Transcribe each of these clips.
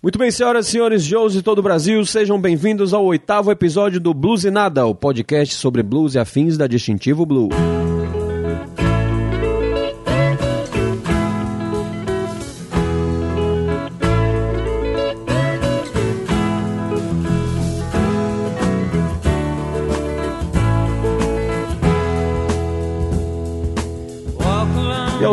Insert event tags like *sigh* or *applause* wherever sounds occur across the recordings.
Muito bem, senhoras e senhores, Joes de todo o Brasil, sejam bem-vindos ao oitavo episódio do Blues e Nada, o podcast sobre blues e afins da Distintivo Blue.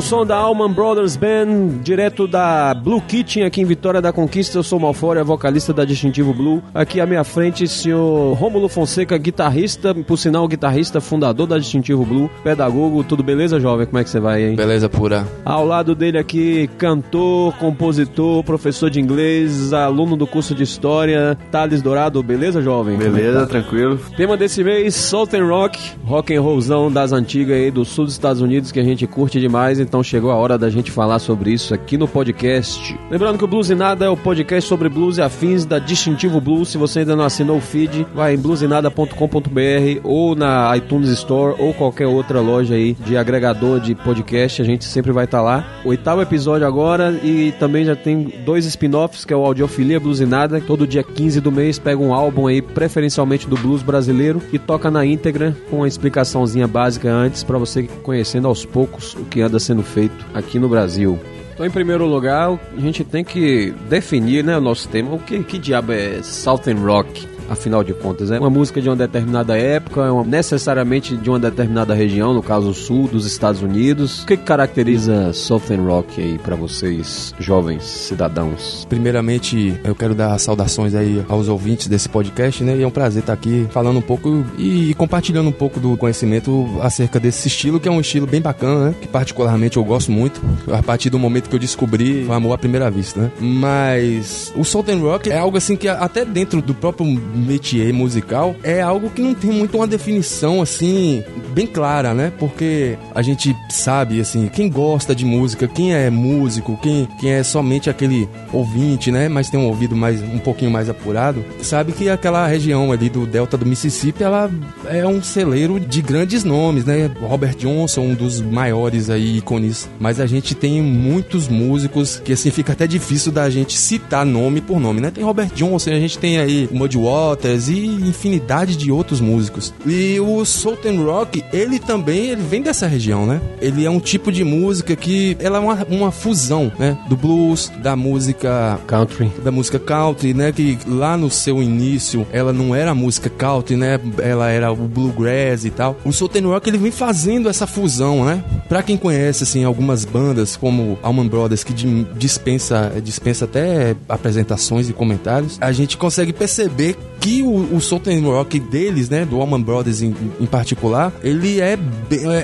Som da Allman Brothers Band, direto da Blue Kitchen aqui em Vitória da Conquista, eu sou Malfória, vocalista da Distintivo Blue. Aqui à minha frente, senhor Rômulo Fonseca, guitarrista, por sinal guitarrista, fundador da Distintivo Blue, pedagogo. Tudo beleza, jovem? Como é que você vai, hein? Beleza pura. Ao lado dele aqui, cantor, compositor, professor de inglês, aluno do curso de História, Thales Dourado. Beleza, jovem? É Beleza, tá? tranquilo. Tema desse mês, Southern Rock, rock and rollzão das antigas aí do sul dos Estados Unidos que a gente curte demais, então chegou a hora da gente falar sobre isso aqui no podcast. Lembrando que o Blues e Nada é o podcast sobre blues e afins da Distintivo Blues. Se você ainda não assinou o feed, vai em bluesinada.com.br ou na iTunes Store ou qualquer outra loja aí de agregador de podcast, a gente sempre vai estar lá. Oitavo episódio agora e também já tem dois spin-offs, que é o Audiofilia Blues e Nada. Todo dia 15 do mês pega um álbum aí, preferencialmente do blues brasileiro, e toca na íntegra com uma explicaçãozinha básica antes para você conhecendo aos poucos o que anda sendo feito aqui no Brasil. Então, em primeiro lugar, a gente tem que definir né, o nosso tema. O que, que diabo é Southern Rock? Afinal de contas, é uma música de uma determinada época, é uma- necessariamente de uma determinada região, no caso sul dos Estados Unidos. O que, caracteriza Southern Rock aí para vocês, jovens cidadãos? Primeiramente, eu quero dar saudações aí aos ouvintes desse podcast, né? E é um prazer estar aqui falando um pouco e, compartilhando um pouco do conhecimento acerca desse estilo, que é um estilo bem bacana, né? Que particularmente eu gosto muito. A partir do momento que eu descobri, foi amor à primeira vista, né? Mas o Southern Rock é algo assim que até dentro do próprio métier musical é algo que não tem muito uma definição assim bem clara, né? Porque a gente sabe assim, quem gosta de música, quem é músico, quem, quem é somente aquele ouvinte, né? Mas tem um ouvido mais um pouquinho mais apurado, sabe que aquela região ali do delta do Mississippi, ela é um celeiro de grandes nomes, né? Robert Johnson, um dos maiores aí ícones, mas a gente tem muitos músicos que assim fica até difícil da gente citar nome por nome, né? Tem Robert Johnson, a gente tem aí Muddy e infinidade de outros músicos. E o Southern Rock, ele também ele vem dessa região, né? Ele é um tipo de música que ela é uma, uma fusão, né? Do blues, da música Country. da música country, né? Que lá no seu início ela não era música country, né? Ela era o bluegrass e tal. O Southern Rock ele vem fazendo essa fusão, né? Pra quem conhece assim algumas bandas como Allman Brothers que di- dispensa dispensa até apresentações e comentários, a gente consegue perceber que o, o Southern Rock deles, né, do Allman Brothers em, em particular, ele é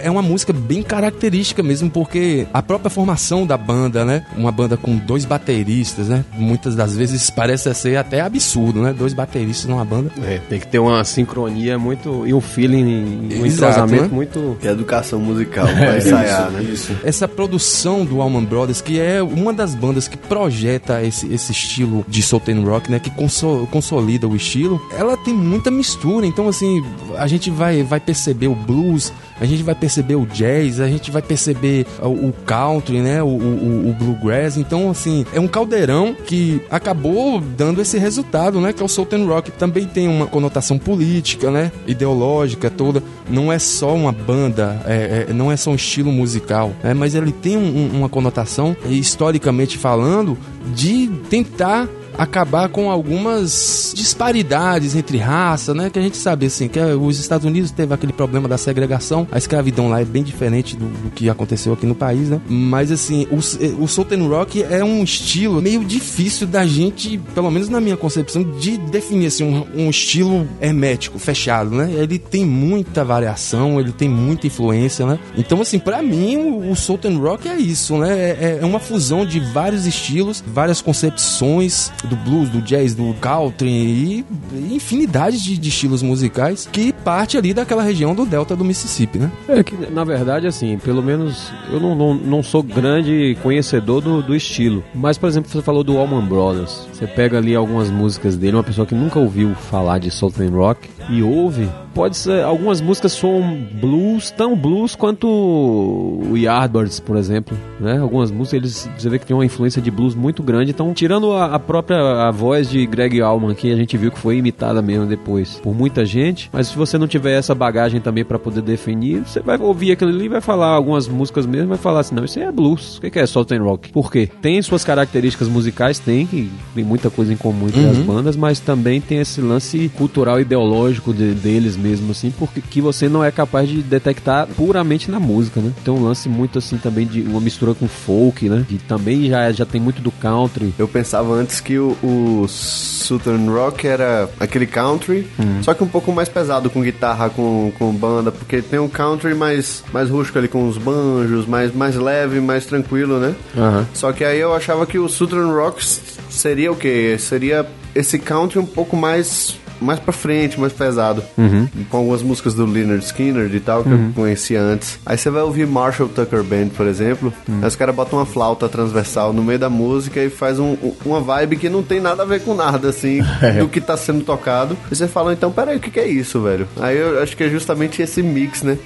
é uma música bem característica mesmo porque a própria formação da banda, né, uma banda com dois bateristas, né, muitas das vezes parece ser até absurdo, né, dois bateristas numa banda. É, tem que ter uma sincronia muito. e um feeling, um Exato, entrosamento né? muito. É educação musical pra ensaiar, né? Essa produção do Allman Brothers, que é uma das bandas que projeta esse, esse estilo de Southern Rock, né? Que conso- consolida o estilo, ela tem muita mistura. Então, assim, a gente vai, vai perceber o blues, a gente vai perceber o jazz, a gente vai perceber o, o country, né? O, o, o bluegrass. Então, assim, é um caldeirão que acabou dando esse resultado, né? Que é o Southern Rock. Também tem uma conotação política, né? Ideológica toda. Não é só uma banda, é- é- não é só um estilo musical, né? Mas ele tem um- uma conotação, historicamente falando, de tentar acabar com algumas disparidades entre raça, né? Que a gente sabe assim, que os Estados Unidos teve aquele problema da segregação, a escravidão lá é bem diferente do, do que aconteceu aqui no país, né? Mas assim, o, o Southern Rock é um estilo meio difícil da gente, pelo menos na minha concepção, de definir assim, um, um estilo hermético, fechado, né? Ele tem muita variação, ele tem muita influência, né? Então assim, pra mim o, o Southern Rock é isso, né? É, é uma fusão de vários estilos, várias concepções do blues, do jazz, do country e infinidade de, de estilos musicais que parte ali daquela região do delta do Mississippi, né? É que, na verdade, assim, pelo menos eu não, não, não sou grande conhecedor do, do estilo. Mas, por exemplo, você falou do Allman Brothers. Você pega ali algumas músicas dele, uma pessoa que nunca ouviu falar de Southern Rock e ouve, pode ser. Algumas músicas são blues, tão blues quanto o Yardbirds, por exemplo. Né? Algumas músicas eles, você vê que tem uma influência de blues muito grande. Então, tirando a, a própria a voz de Greg Allman, que a gente viu que foi imitada mesmo depois por muita gente, mas se você não tiver essa bagagem também para poder definir, você vai ouvir aquilo ali, vai falar algumas músicas mesmo, vai falar assim: não, isso aí é blues. O que é Southern Rock? Por quê? Tem suas características musicais, tem, que tem muita coisa em comum entre uhum. as bandas, mas também tem esse lance cultural ideológico de, deles mesmo, assim, porque que você não é capaz de detectar puramente na música, né? Tem um lance muito assim também de uma mistura com folk, né? Que também já, já tem muito do country. Eu pensava antes que o, o Southern Rock era aquele country, hum. só que um pouco mais pesado com guitarra, com, com banda, porque tem um country mais, mais rústico ali com os banjos, mais, mais leve, mais tranquilo, né? Uhum. Só que aí eu achava que o Southern Rock seria o quê? Seria esse country um pouco mais mais pra frente, mais pesado. Uhum. Com algumas músicas do Leonard Skinner e tal, que uhum. eu conhecia antes. Aí você vai ouvir Marshall Tucker Band, por exemplo. Uhum. Aí os caras botam uma flauta transversal no meio da música e faz um, uma vibe que não tem nada a ver com nada, assim, *laughs* é. do que tá sendo tocado. E você fala, então, peraí, o que, que é isso, velho? Aí eu acho que é justamente esse mix, né?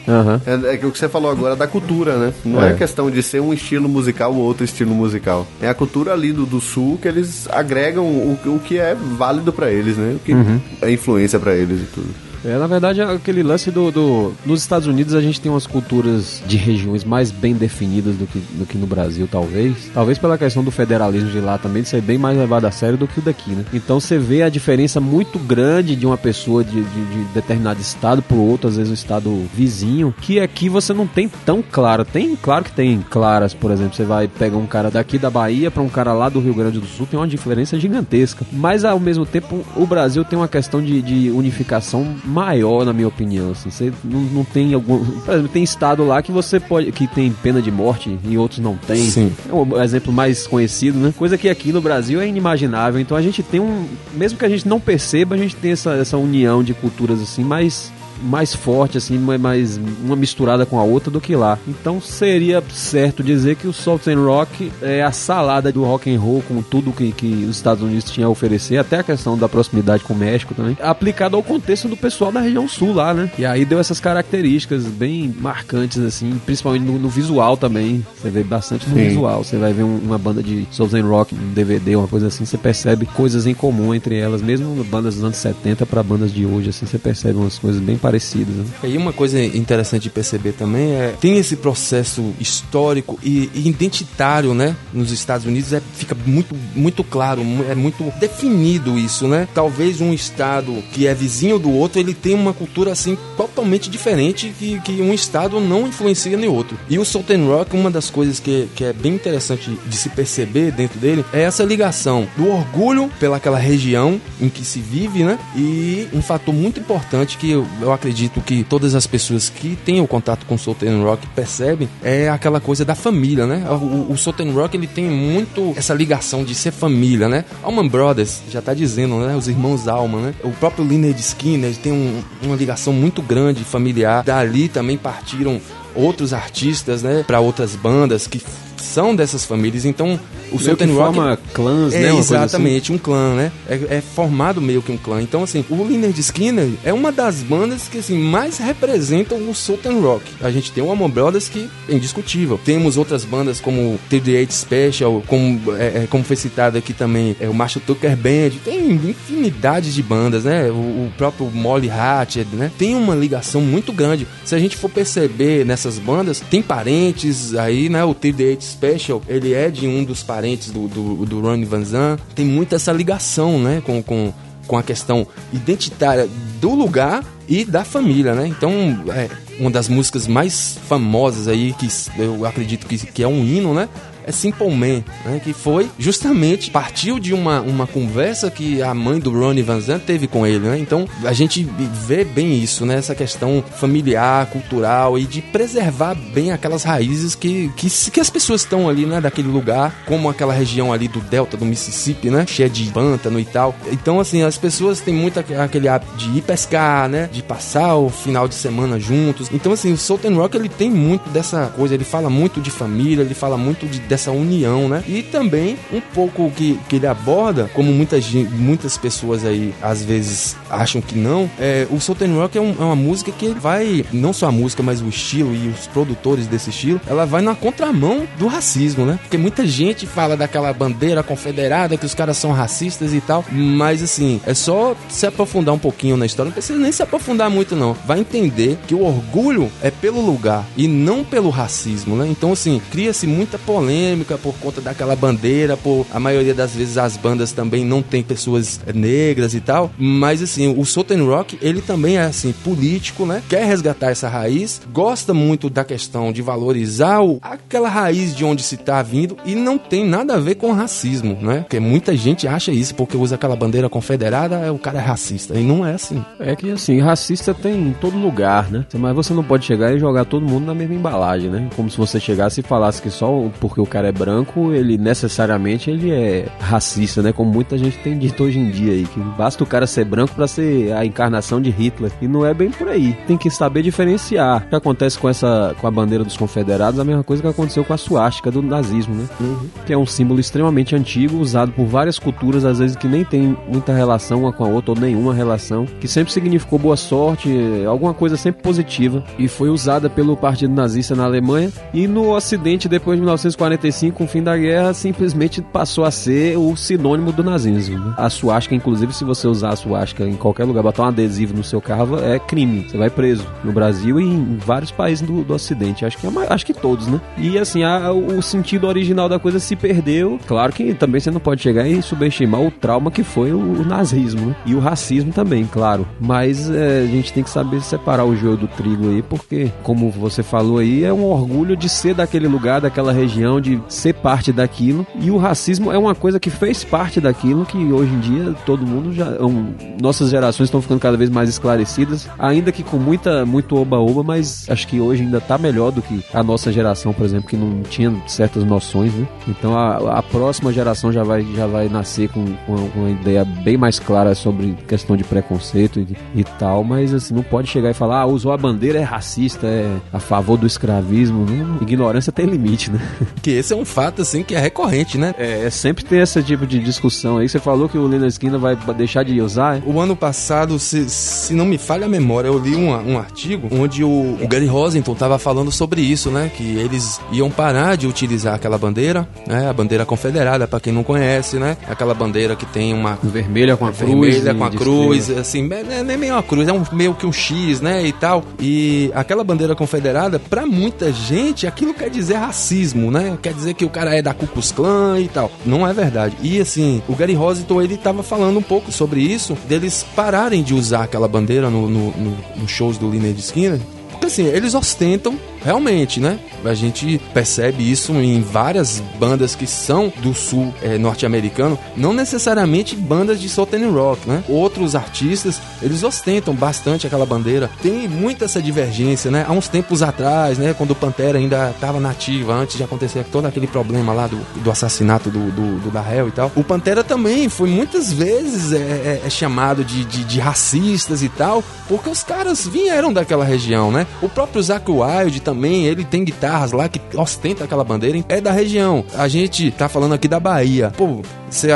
É, é o que você falou agora da cultura, né? Não é. é questão de ser um estilo musical ou outro estilo musical. É a cultura ali do, do sul que eles agregam o, o que é válido para eles, né? O que uhum é influência para eles e tudo. É, na verdade, aquele lance do, do. Nos Estados Unidos a gente tem umas culturas de regiões mais bem definidas do que, do que no Brasil, talvez. Talvez pela questão do federalismo de lá também, de ser bem mais levado a sério do que o daqui, né? Então você vê a diferença muito grande de uma pessoa de, de, de determinado estado pro outro, às vezes um estado vizinho, que aqui você não tem tão claro. Tem, claro que tem claras, por exemplo, você vai pegar um cara daqui da Bahia para um cara lá do Rio Grande do Sul, tem uma diferença gigantesca. Mas ao mesmo tempo, o Brasil tem uma questão de, de unificação maior, na minha opinião. Assim. Você não, não tem algum. Por exemplo, tem estado lá que você pode. que tem pena de morte e outros não tem. Sim. É o exemplo mais conhecido, né? Coisa que aqui no Brasil é inimaginável. Então a gente tem um. Mesmo que a gente não perceba, a gente tem essa, essa união de culturas assim mais mais forte, assim, mais uma misturada com a outra do que lá. Então seria certo dizer que o Southern Rock é a salada do rock and roll com tudo que, que os Estados Unidos tinham a oferecer, até a questão da proximidade com o México também, aplicado ao contexto do pessoal da região sul lá, né? E aí deu essas características bem marcantes, assim, principalmente no, no visual também. Você vê bastante no Sim. visual. Você vai ver um, uma banda de Southern Rock, um DVD, uma coisa assim, você percebe coisas em comum entre elas, mesmo bandas dos anos 70 para bandas de hoje, assim, você percebe umas coisas bem parecidos. Né? E uma coisa interessante de perceber também é tem esse processo histórico e, e identitário, né? Nos Estados Unidos é, fica muito, muito claro, é muito definido isso, né? Talvez um estado que é vizinho do outro ele tem uma cultura assim totalmente diferente que, que um estado não influencia nem outro. E o Southern Rock, uma das coisas que, que é bem interessante de se perceber dentro dele é essa ligação do orgulho pelaquela região em que se vive, né? E um fator muito importante que eu, acredito que todas as pessoas que têm o contato com o Southern Rock percebem é aquela coisa da família, né? O, o Southern Rock ele tem muito essa ligação de ser família, né? Allman Brothers já tá dizendo, né? Os irmãos Allman, né? O próprio Leonard Skinner tem um, uma ligação muito grande familiar. Dali também partiram outros artistas, né, para outras bandas que são dessas famílias. Então, o Southern Rock forma clãs, é, né? Exatamente, assim. um clã, né? É, é, formado meio que um clã. Então, assim, o Leonard Skinner é uma das bandas que assim mais representam o Southern Rock. A gente tem o Amon Brothers que é indiscutível. Temos outras bandas como 38 Special, como, é, é, como foi citado aqui também, é o Marshall Tucker Band. Tem infinidade de bandas, né? O, o próprio Molly Hatchet, né? Tem uma ligação muito grande. Se a gente for perceber nessas bandas, tem parentes aí, né? O 38 Special, ele é de um dos parentes do, do, do Ronnie Van Zan, tem muito essa ligação, né, com, com, com a questão identitária do lugar e da família, né? Então, é uma das músicas mais famosas aí, que eu acredito que, que é um hino, né? É Simple Man, né? Que foi justamente partiu de uma, uma conversa que a mãe do Ronnie Van Zant teve com ele, né? Então a gente vê bem isso, né? Essa questão familiar, cultural e de preservar bem aquelas raízes que, que, que as pessoas estão ali, né? Daquele lugar, como aquela região ali do delta do Mississippi, né? Cheia de pântano e tal. Então, assim, as pessoas têm muito aquele hábito de ir pescar, né? De passar o final de semana juntos. Então, assim, o Southern Rock, ele tem muito dessa coisa, ele fala muito de família, ele fala muito de, dessa união, né? E também um pouco que, que ele aborda, como muitas, muitas pessoas aí às vezes acham que não, é, o Southern Rock é, um, é uma música que vai, não só a música, mas o estilo e os produtores desse estilo, ela vai na contramão do racismo, né? Porque muita gente fala daquela bandeira confederada, que os caras são racistas e tal, mas assim, é só se aprofundar um pouquinho na história, não precisa nem se aprofundar muito não, vai entender que o orgulho é pelo lugar e não pelo racismo, né? Então assim, cria-se muita polêmica por conta daquela bandeira, por a maioria das vezes as bandas também não tem pessoas negras e tal, mas assim, o Southern Rock, ele também é assim, político, né? Quer resgatar essa raiz, gosta muito da questão de valorizar o, aquela raiz de onde se está vindo e não tem nada a ver com racismo, né? Porque muita gente acha isso porque usa aquela bandeira confederada, o cara é racista. E não é assim. É que assim, racista tem em todo lugar, né? Mas você não pode chegar e jogar todo mundo na mesma embalagem, né? Como se você chegasse e falasse que só porque o cara é branco, ele necessariamente ele é racista, né? Como muita gente tem dito hoje em dia aí, que basta o cara ser branco para ser a encarnação de Hitler. E não é bem por aí. Tem que saber diferenciar. O que acontece com essa com a bandeira dos confederados, a mesma coisa que aconteceu com a suástica do nazismo, né? Uhum. Que é um símbolo extremamente antigo, usado por várias culturas, às vezes que nem tem muita relação uma com a outra ou nenhuma relação, que sempre significou boa sorte, alguma coisa sempre positiva e foi usada pelo Partido Nazista na Alemanha e no Ocidente depois de 1945, com o fim da guerra, simplesmente passou a ser o sinônimo do nazismo. Né? A suástica, inclusive, se você usar a suástica em qualquer lugar, botar um adesivo no seu carro, é crime. Você vai preso no Brasil e em vários países do, do Ocidente. Acho que, é, acho que todos, né? E assim, a, o sentido original da coisa se perdeu. Claro que também você não pode chegar e subestimar o trauma que foi o, o nazismo né? e o racismo também, claro. Mas é, a gente tem que saber separar o joio do trigo aí, porque, como você falou aí, é um orgulho de ser daquele lugar, daquela região, de ser parte daquilo. E o racismo é uma coisa que fez parte daquilo que hoje em dia todo mundo já. Um, nossas gerações estão ficando cada vez mais esclarecidas, ainda que com muita, muito oba-oba, mas acho que hoje ainda tá melhor do que a nossa geração, por exemplo, que não tinha certas noções, né? Então a, a próxima geração já vai, já vai nascer com, com uma ideia bem mais clara sobre questão de preconceito e, e, tal, mas assim, não pode chegar e falar, ah, usou a bandeira, é racista, é a favor do escravismo. Não, ignorância tem limite, né? Que esse é um fato, assim, que é recorrente, né? É, é sempre tem esse tipo de discussão aí. Você falou que o Lina Esquina vai deixar de usar? O ano passado, se, se não me falha a memória, eu li um, um artigo onde o, o Gary Rosenthal estava falando sobre isso, né? Que eles iam parar de utilizar aquela bandeira, né? A bandeira confederada, para quem não conhece, né? Aquela bandeira que tem uma... Vermelha com a cruz. Vermelha com a cruz, assim, não é meio uma cruz, é um, meio que um X, né? E tal. E aquela bandeira confederada, para muita gente, aquilo quer dizer racismo, né? Quer dizer que o cara é da Ku Klux Klan e tal. Não é verdade. E assim, o Gary Rosenthal, ele tava falando um pouco sobre isso, deles pararem de usar aquela bandeira no, no, no, no shows do Lynyrd Skinner. Porque assim, eles ostentam realmente, né? A gente percebe isso em várias bandas que são do sul é, norte-americano, não necessariamente bandas de Southern Rock, né? Outros artistas, eles ostentam bastante aquela bandeira. Tem muita essa divergência, né? Há uns tempos atrás, né? Quando o Pantera ainda estava nativa, antes de acontecer todo aquele problema lá do, do assassinato do, do, do Darrell e tal. O Pantera também foi muitas vezes é, é, chamado de, de, de racistas e tal, porque os caras vieram daquela região, né? O próprio Zack Wild também também, ele tem guitarras lá que ostenta aquela bandeira, é da região. A gente tá falando aqui da Bahia. Pô, você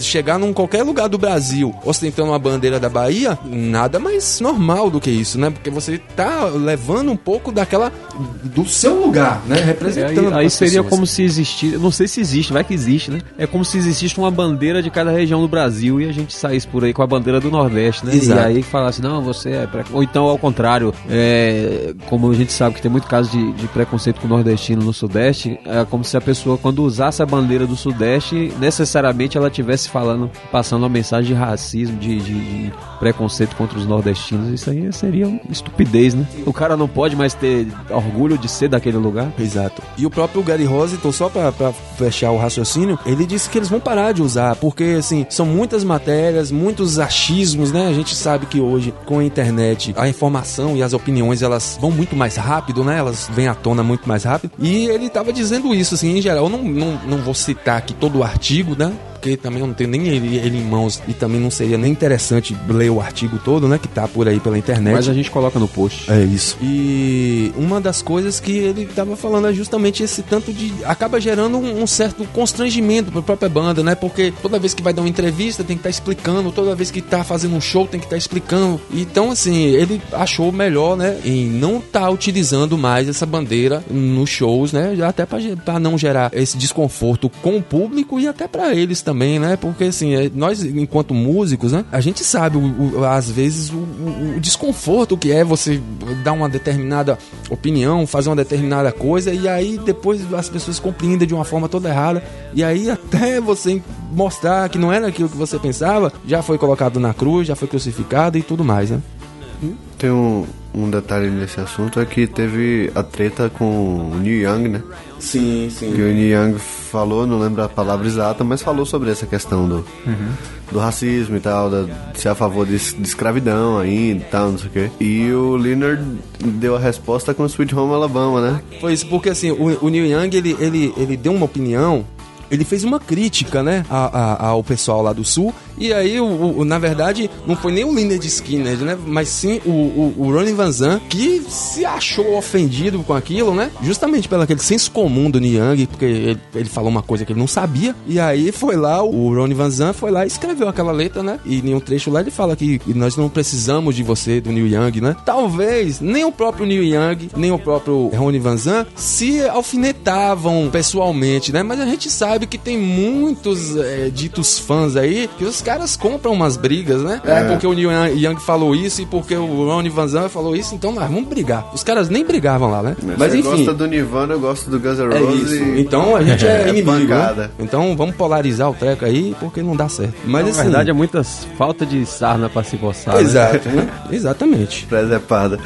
chegar num qualquer lugar do Brasil ostentando uma bandeira da Bahia, nada mais normal do que isso, né? Porque você tá levando um pouco daquela do seu lugar, né? Representando. É, aí, aí seria pessoas. como se existisse, não sei se existe, vai que existe, né? É como se existisse uma bandeira de cada região do Brasil e a gente saísse por aí com a bandeira do Nordeste, né? Exato. E aí falasse, não, você é pré... ou então ao contrário, é... como a gente sabe que tem muito caso de, de preconceito com o nordestino no Sudeste, é como se a pessoa quando usasse a bandeira do Sudeste necessariamente ela tivesse falando, passando uma mensagem de racismo, de, de, de preconceito contra os nordestinos, isso aí seria estupidez, né? O cara não pode mais ter orgulho de ser daquele lugar. Exato. E o próprio Gary Rossington, só pra, pra fechar o raciocínio, ele disse que eles vão parar de usar, porque, assim, são muitas matérias, muitos achismos, né? A gente sabe que hoje, com a internet, a informação e as opiniões, elas vão muito mais rápido, né? Elas vêm à tona muito mais rápido. E ele tava dizendo isso, assim, em geral. Eu não, não, não vou citar aqui todo o artigo, né? Porque também eu não tenho nem ele, ele, em mãos e também não seria nem interessante ler o artigo todo, né? Que tá por aí pela internet. Mas a gente coloca no post. É isso. E uma das coisas que ele tava falando é justamente esse tanto de. acaba gerando um, um certo constrangimento pra própria banda, né? Porque toda vez que vai dar uma entrevista tem que estar tá explicando, toda vez que tá fazendo um show tem que estar tá explicando. Então, assim, ele achou melhor, né? Em não tá utilizando mais essa bandeira nos shows, né? Até pra, não gerar esse desconforto com o público e até para eles também também, né? Porque assim, é, nós, enquanto músicos, né? A gente sabe, o, o, às vezes, o, o, desconforto que é você dar uma determinada opinião, fazer uma determinada coisa, e aí depois as pessoas compreendem de uma forma toda errada. E aí *laughs* até você mostrar que não era aquilo que você pensava, já foi colocado na cruz, já foi crucificado e tudo mais, né? Tem um, um detalhe nesse assunto é que teve a treta com o Neil Young, né? Sim, sim. Que o Neil Young falou, não lembro a palavra exata, mas falou sobre essa questão do, uhum. do racismo e tal, da, de ser a favor de, de escravidão ainda e tal, não sei o quê. E o Leonard deu a resposta com Sweet Home Alabama, né? Foi isso, porque assim, o, o Neil Young, ele, ele, ele deu uma opinião ele fez uma crítica, né, ao pessoal lá do sul. E aí, o, o, na verdade, não foi nem o Leonard Skinner, né, mas sim o, o, o Ronnie Van Zan, que se achou ofendido com aquilo, né, justamente pelo aquele senso comum do Niang, porque ele, ele, falou uma coisa que ele não sabia. E aí foi lá, o Ronnie Van Zan foi lá e escreveu aquela letra, né, e em um trecho lá ele fala que nós não precisamos de você, do Neil Young, né. Talvez nem o próprio Neil Young, nem o próprio Ronnie Van Zan se alfinetavam pessoalmente, né, mas a gente sabe sabe que tem muitos é, ditos fãs aí que os caras compram umas brigas, né? É. é. porque o Neil Young falou isso e porque o Ronnie Van Zant falou isso, então nós vamos brigar. Os caras nem brigavam lá, né? Mas, Mas enfim. gosta do Nirvana, eu gosto do Guns N' Roses. É e... Então a gente *laughs* é, é inimigo. Né? Então vamos polarizar o treco aí porque não dá certo. Mas Na assim, verdade é muita falta de sarna pra se coçar. Né? Exato, né? Exatamente. *laughs* Presepada.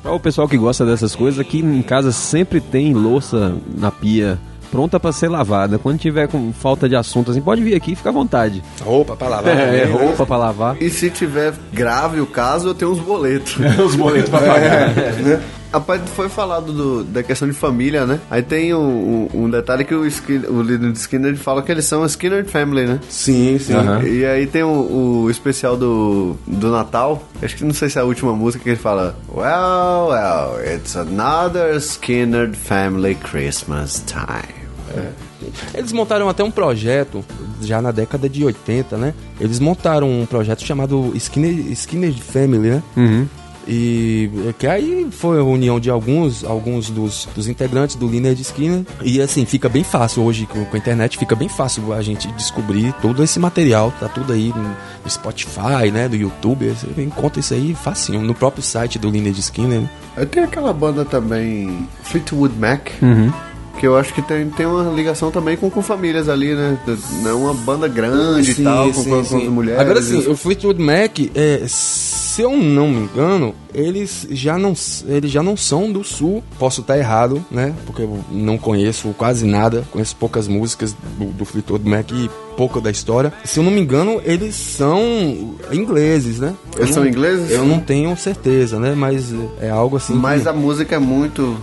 Para o pessoal que gosta dessas coisas, aqui em casa sempre tem louça na pia pronta para ser lavada. Quando tiver com falta de assunto, assim, pode vir aqui, fica à vontade. Roupa para lavar. É, roupa para lavar. E se tiver grave o caso, eu tenho uns boletos. *laughs* os boletos para pagar. É, né? Rapaz, foi falado do, da questão de família, né? Aí tem um, um, um detalhe que o, Skinner, o líder de Skinner fala que eles são a Skinner Family, né? Sim, sim. Uhum. E aí tem o, o, especial do, do Natal. Acho que não sei se é a última música que ele fala Well, well, it's another Skinner Family Christmas time. É. Eles montaram até um projeto, já na década de 80, né? Eles montaram um projeto chamado Skinner, Skinner Family, né? Uhum. E que aí foi a união de alguns, alguns dos, dos integrantes do Linear Skinner. E assim, fica bem fácil hoje com, com, a internet, fica bem fácil a gente descobrir todo esse material. Tá tudo aí no Spotify, né? Do YouTube. Você encontra isso aí facinho, no próprio site do Linear Skinner. Né? Tem aquela banda também, Fleetwood Mac. Uhum que eu acho que tem, tem uma ligação também com, com famílias ali, né? Não é uma banda grande sim, e tal, sim, com, sim. com, mulheres. Agora sim, o Fleetwood Mac, é, se eu não me engano, eles já não, eles já não são do sul. Posso estar errado, né? Porque eu não conheço quase nada, conheço poucas músicas do, do Fleetwood Mac e pouco da história. Se eu não me engano, eles são ingleses, né? Eles são ingleses? Eu não tenho certeza, né? Mas é algo assim. Mas que... a música é muito.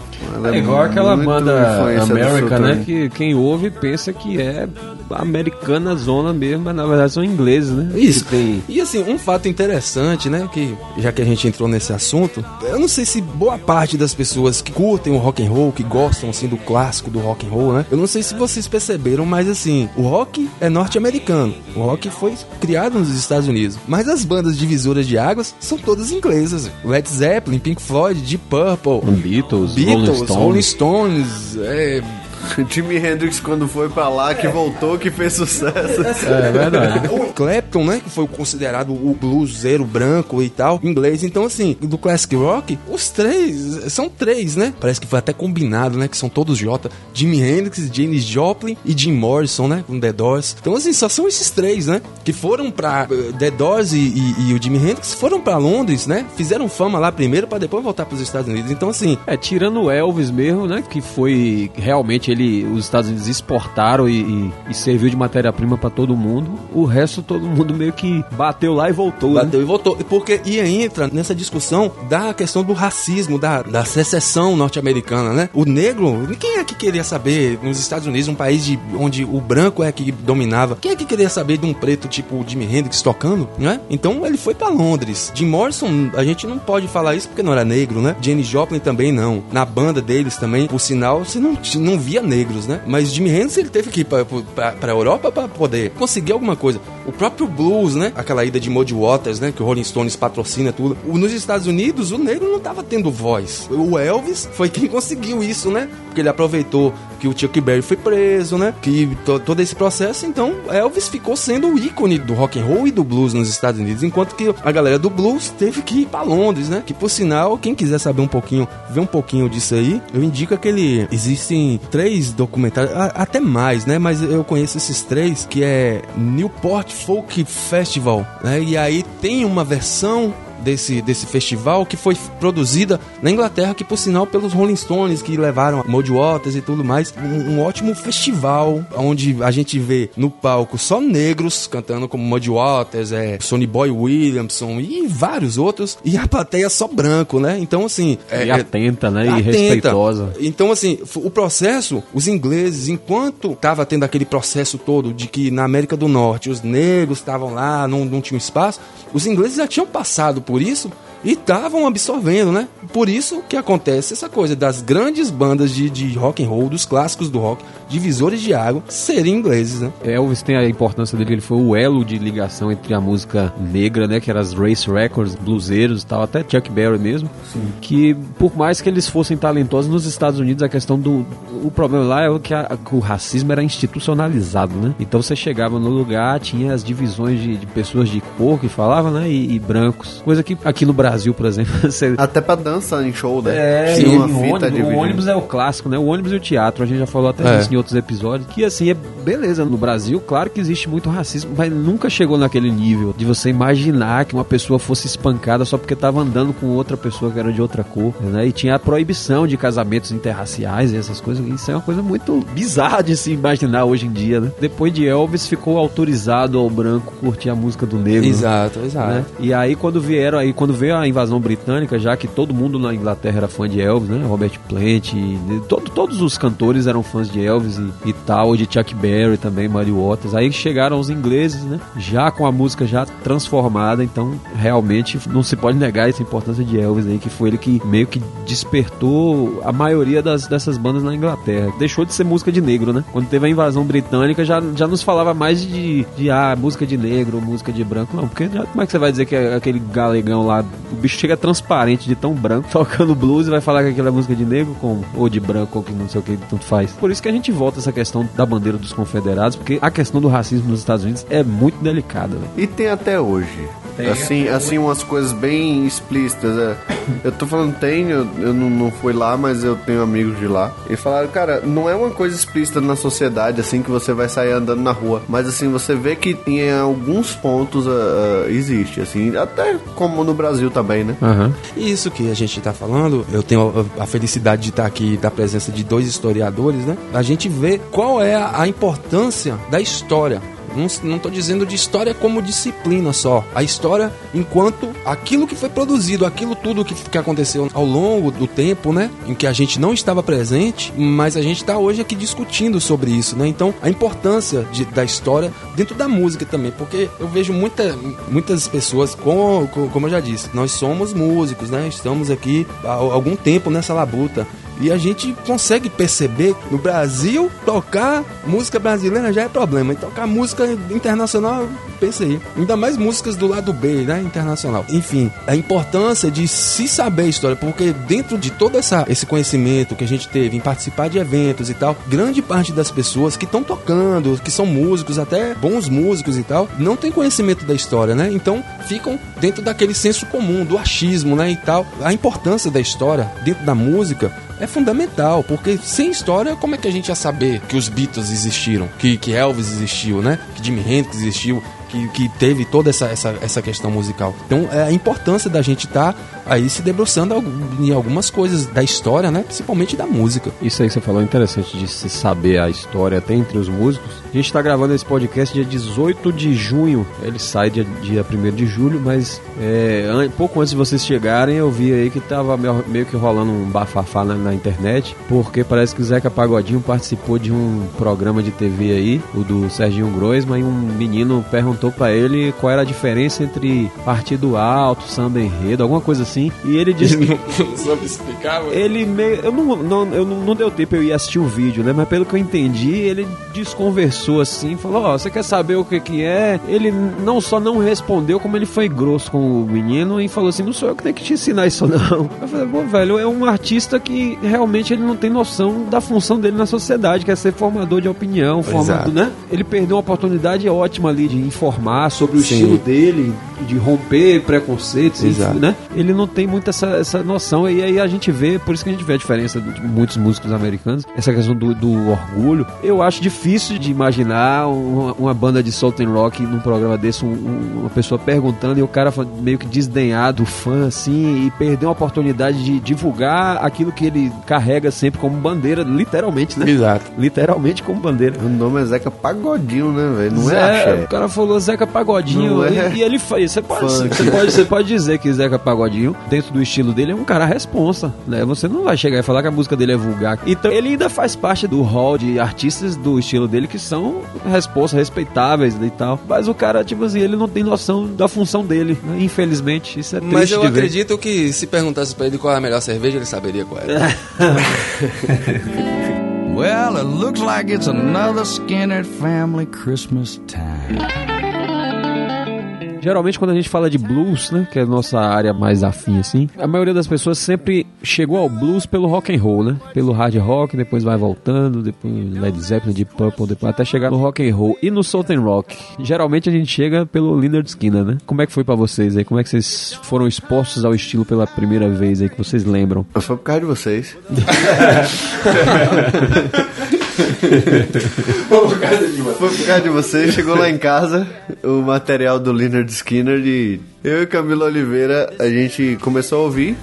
é igual aquela banda América, né? Que quem ouve pensa que é americana zona mesmo, mas na verdade são ingleses, né? Isso. Tem... E assim, um fato interessante, né? Que já que a gente entrou nesse assunto, eu não sei se boa parte das pessoas que curtem o rock and roll, que gostam assim do clássico do rock and roll, né? Eu não sei se vocês perceberam, mas assim, o rock é norte-americano. O rock foi criado nos Estados Unidos, mas as bandas divisoras de águas são todas inglesas. Led Zeppelin, Pink Floyd, Deep Purple, Beatles, Beatles Rolling Stones, Rolling Stones é, *laughs* Jimi Hendrix, quando foi pra lá, que voltou, que fez sucesso. É verdade. O Clapton, né? Que foi considerado o bluseiro branco e tal, inglês. Então, assim, do Classic Rock, os três, são três, né? Parece que foi até combinado, né? Que são todos J. Jimi Hendrix, Janis Joplin e Jim Morrison, né? Com The Doors. Então, assim, só são esses três, né? Que foram pra uh, The Doors e, e, e o Jimi Hendrix foram pra Londres, né? Fizeram fama lá primeiro pra depois voltar pros Estados Unidos. Então, assim, É, tirando o Elvis mesmo, né? Que foi realmente ele, os Estados Unidos exportaram e, e- e serviu de matéria-prima pra todo mundo. O resto todo mundo meio que bateu lá e voltou. né? Bateu e voltou. Porque e entra nessa discussão da questão do racismo, da, da secessão norte-americana, né? O negro, quem é que queria saber nos Estados Unidos, um país de, onde o branco é que dominava, quem é que queria saber de um preto tipo o Jimi Hendrix tocando, né? Então ele foi pra Londres. Jim Morrison, a gente não pode falar isso porque não era negro, né? Janis Joplin também não. Na banda deles também, por sinal, você não, não via negros, né? Mas Jimi Hendrix ele teve que ir pra, pra, pra Europa pra poder conseguir alguma coisa. O próprio blues, né? Aquela ida de Muddy Waters, né? Que o Rolling Stones patrocina tudo. Nos Estados Unidos, o negro não tava tendo voz. O Elvis foi quem conseguiu isso, né? Porque ele aproveitou que o Chuck Berry foi preso, né? Que to- todo esse processo, então Elvis ficou sendo o ícone do rock and roll e do blues nos Estados Unidos, enquanto que a galera do blues teve que ir pra Londres, né? Que por sinal, quem quiser saber um pouquinho, ver um pouquinho disso aí, eu indico aquele existem três documentários, a- até mais, né? Mas eu conheço esses três que é Newport Folk Festival, né? E aí tem uma versão desse, desse festival que foi produzida na Inglaterra, que por sinal pelos Rolling Stones que levaram Muddy Waters e tudo mais, um, um ótimo festival onde a gente vê no palco só negros cantando como Muddy Waters, é, Sonny Boy Williamson e vários outros e a plateia só branco, né? Então assim, E atenta, né? E atenta. respeitosa. Então, assim, o processo, os ingleses, enquanto tava tendo aquele processo todo de que na América do Norte os negros estavam lá, não, não tinham espaço, os ingleses já tinham passado por isso e estavam absorvendo, né? Por isso que acontece essa coisa das grandes bandas de, de rock and roll, dos clássicos do rock, divisores de água, serem ingleses, né? Elvis tem a importância dele, ele foi o elo de ligação entre a música negra, né, que era as race records, bluseiros e tal, até Chuck Berry mesmo, que por mais que eles fossem talentosos nos Estados Unidos, a questão do o problema lá é que, a- que o racismo era institucionalizado, né? Então você chegava no lugar, tinha as divisões de, de pessoas de cor que falavam, né, e, e brancos, coisa que aqui no Brasil, por exemplo, *laughs* você Até pra dança em show, né? é, e uma o fita ônibus, o ônibus é o clássico, né? O ônibus e o teatro, a gente já falou até É. disso em outros episódios. Que assim, é beleza. No Brasil, claro que existe muito racismo, mas nunca chegou naquele nível de você imaginar que uma pessoa fosse espancada só porque tava andando com outra pessoa que era de outra cor, né? E tinha a proibição de casamentos interraciais e essas coisas. Isso é uma coisa muito bizarra de se imaginar hoje em dia, né? Depois de Elvis, ficou autorizado ao branco curtir a música do negro. Exato, exato. né? E aí quando vieram aí, quando veio a invasão britânica, já que todo mundo na Inglaterra era fã de Elvis, né? Robert Plant, todo- todos os cantores eram fãs de Elvis e, e tal, de Chuck Berry também, Muddy Waters. Aí chegaram os ingleses, né? Já com a música já transformada, então realmente não se pode negar essa importância de Elvis aí, que foi ele que meio que despertou a maioria das, dessas bandas na Inglaterra. Deixou de ser música de negro, né? Quando teve a invasão britânica, já, já nos falava mais de, de ah, música de negro, música de branco. Não, porque já, como é que você vai dizer que é aquele galegão lá, o bicho chega transparente de tão branco, tocando blues e vai falar que aquilo é música de negro com, ou de branco, ou que não sei o que, tanto faz. Por isso que a gente volta essa questão da bandeira dos confederados, porque a questão do racismo nos Estados Unidos é muito delicada, velho. E tem até hoje. Tem assim, assim, umas coisas bem explícitas. é. Eu tô falando tem, eu, eu não, não fui lá, mas eu tenho amigos de lá. E falaram, cara, não é uma coisa explícita na sociedade, assim, que você vai sair andando na rua. Mas assim, você vê que em alguns pontos ah, ah, existe, assim, até como no Brasil também, né? Aham. Isso que a gente está falando, eu tenho a, a felicidade de estar aqui da presença de dois historiadores, né? A gente vê qual é a, a importância da história. Não, tô dizendo de história como disciplina só. A história enquanto aquilo que foi produzido, aquilo tudo que, que aconteceu ao longo do tempo, né? Em que a gente não estava presente, mas a gente está hoje aqui discutindo sobre isso, né? Então, a importância de- da história dentro da música também, porque eu vejo muita, muitas pessoas, como, como eu já disse, nós somos músicos, né? Estamos aqui há algum tempo nessa labuta. E a gente consegue perceber no Brasil tocar música brasileira já é problema. E tocar música internacional, pensa aí. Ainda mais músicas do lado B, né? Internacional. Enfim, a importância de se saber a história, porque dentro de todo essa, esse conhecimento que a gente teve em participar de eventos e tal, grande parte das pessoas que estão tocando, que são músicos, até bons músicos e tal, não tem conhecimento da história, né? Então ficam dentro daquele senso comum, do achismo, né? E tal. A importância da história dentro da música é fundamental, porque sem história, como é que a gente ia saber que os Beatles existiram, que, que Elvis existiu, né? Que Jimi Hendrix existiu, que, que teve toda essa, essa, essa questão musical. Então, é a importância da gente estar tá aí se debruçando em algumas coisas da história, né? Principalmente da música. Isso aí que você falou é interessante de se saber a história até entre os músicos. A gente está gravando esse podcast dia 18 de junho. Ele sai dia, dia 1 de julho, mas é, pouco antes de vocês chegarem, eu vi aí que tava meio que rolando um bafafá na, na internet, porque parece que o Zeca Pagodinho participou de um programa de TV aí, o do Serginho Groisman, e um menino perguntou para ele qual era a diferença entre partido alto, samba enredo, alguma coisa assim. E ele *laughs* disse. Ele não soube explicar, mano. Ele meio. Eu não, não, eu não, não deu tempo eu ir assistir o vídeo, né? Mas pelo que eu entendi, ele desconversou assim, falou: Ó, oh, você quer saber o que que é? Ele não só não respondeu, como ele foi grosso com o menino e falou assim: Não sou eu que tenho que te ensinar isso, não. *laughs* Eu falei: Pô, velho, é um artista que realmente ele não tem noção da função dele na sociedade, que é ser formador de opinião, formador, né? Ele perdeu uma oportunidade ótima ali de informar sobre o Sim. estilo dele, de romper preconceitos, Exato. né? Ele não tem muito essa, essa noção. E aí a gente vê, por isso que a gente vê a diferença de muitos músicos americanos, essa questão do, do orgulho. Eu acho difícil de imaginar uma, uma banda de Southern Rock num programa desse, um, um, uma pessoa perguntando e o cara meio que desdenhado do fã, assim, e perder uma oportunidade de divulgar aquilo que ele carrega sempre como bandeira, literalmente, né? Exato. Literalmente como bandeira. O nome é Zeca Pagodinho, né, velho? Não Zé, é axé. O cara falou Zeca Pagodinho é e, e, ele faz. Você pode, você, pode, você pode dizer que Zeca Pagodinho dentro do estilo dele, é um cara responsa, né? Você não vai chegar e falar que a música dele é vulgar. Então, ele ainda faz parte do hall de artistas do estilo dele que são responsa, respeitáveis e tal. Mas o cara, tipo assim, ele não tem noção da função dele, né? infelizmente. Isso é triste Mas eu acredito que se perguntasse pra ele qual é a melhor cerveja, ele saberia qual é. *laughs* well, it looks like it's another Skinner family Christmas time. Geralmente quando a gente fala de blues, né, que é a nossa área mais afim assim, a maioria das pessoas sempre chegou ao blues pelo rock and roll, né? Pelo hard rock, depois vai voltando, depois Led Zeppelin, Deep Purple, depois até chegar no rock and roll e no Southern Rock. Geralmente a gente chega pelo Leonard Skinner, né? Como é que foi para vocês aí? Como é que vocês foram expostos ao estilo pela primeira vez aí que vocês lembram? Foi por causa de vocês. *laughs* Foi por causa de você. Foi por causa de você. Chegou lá em casa o material do Leonard Skinner e eu e Camila Oliveira, a gente começou a ouvir.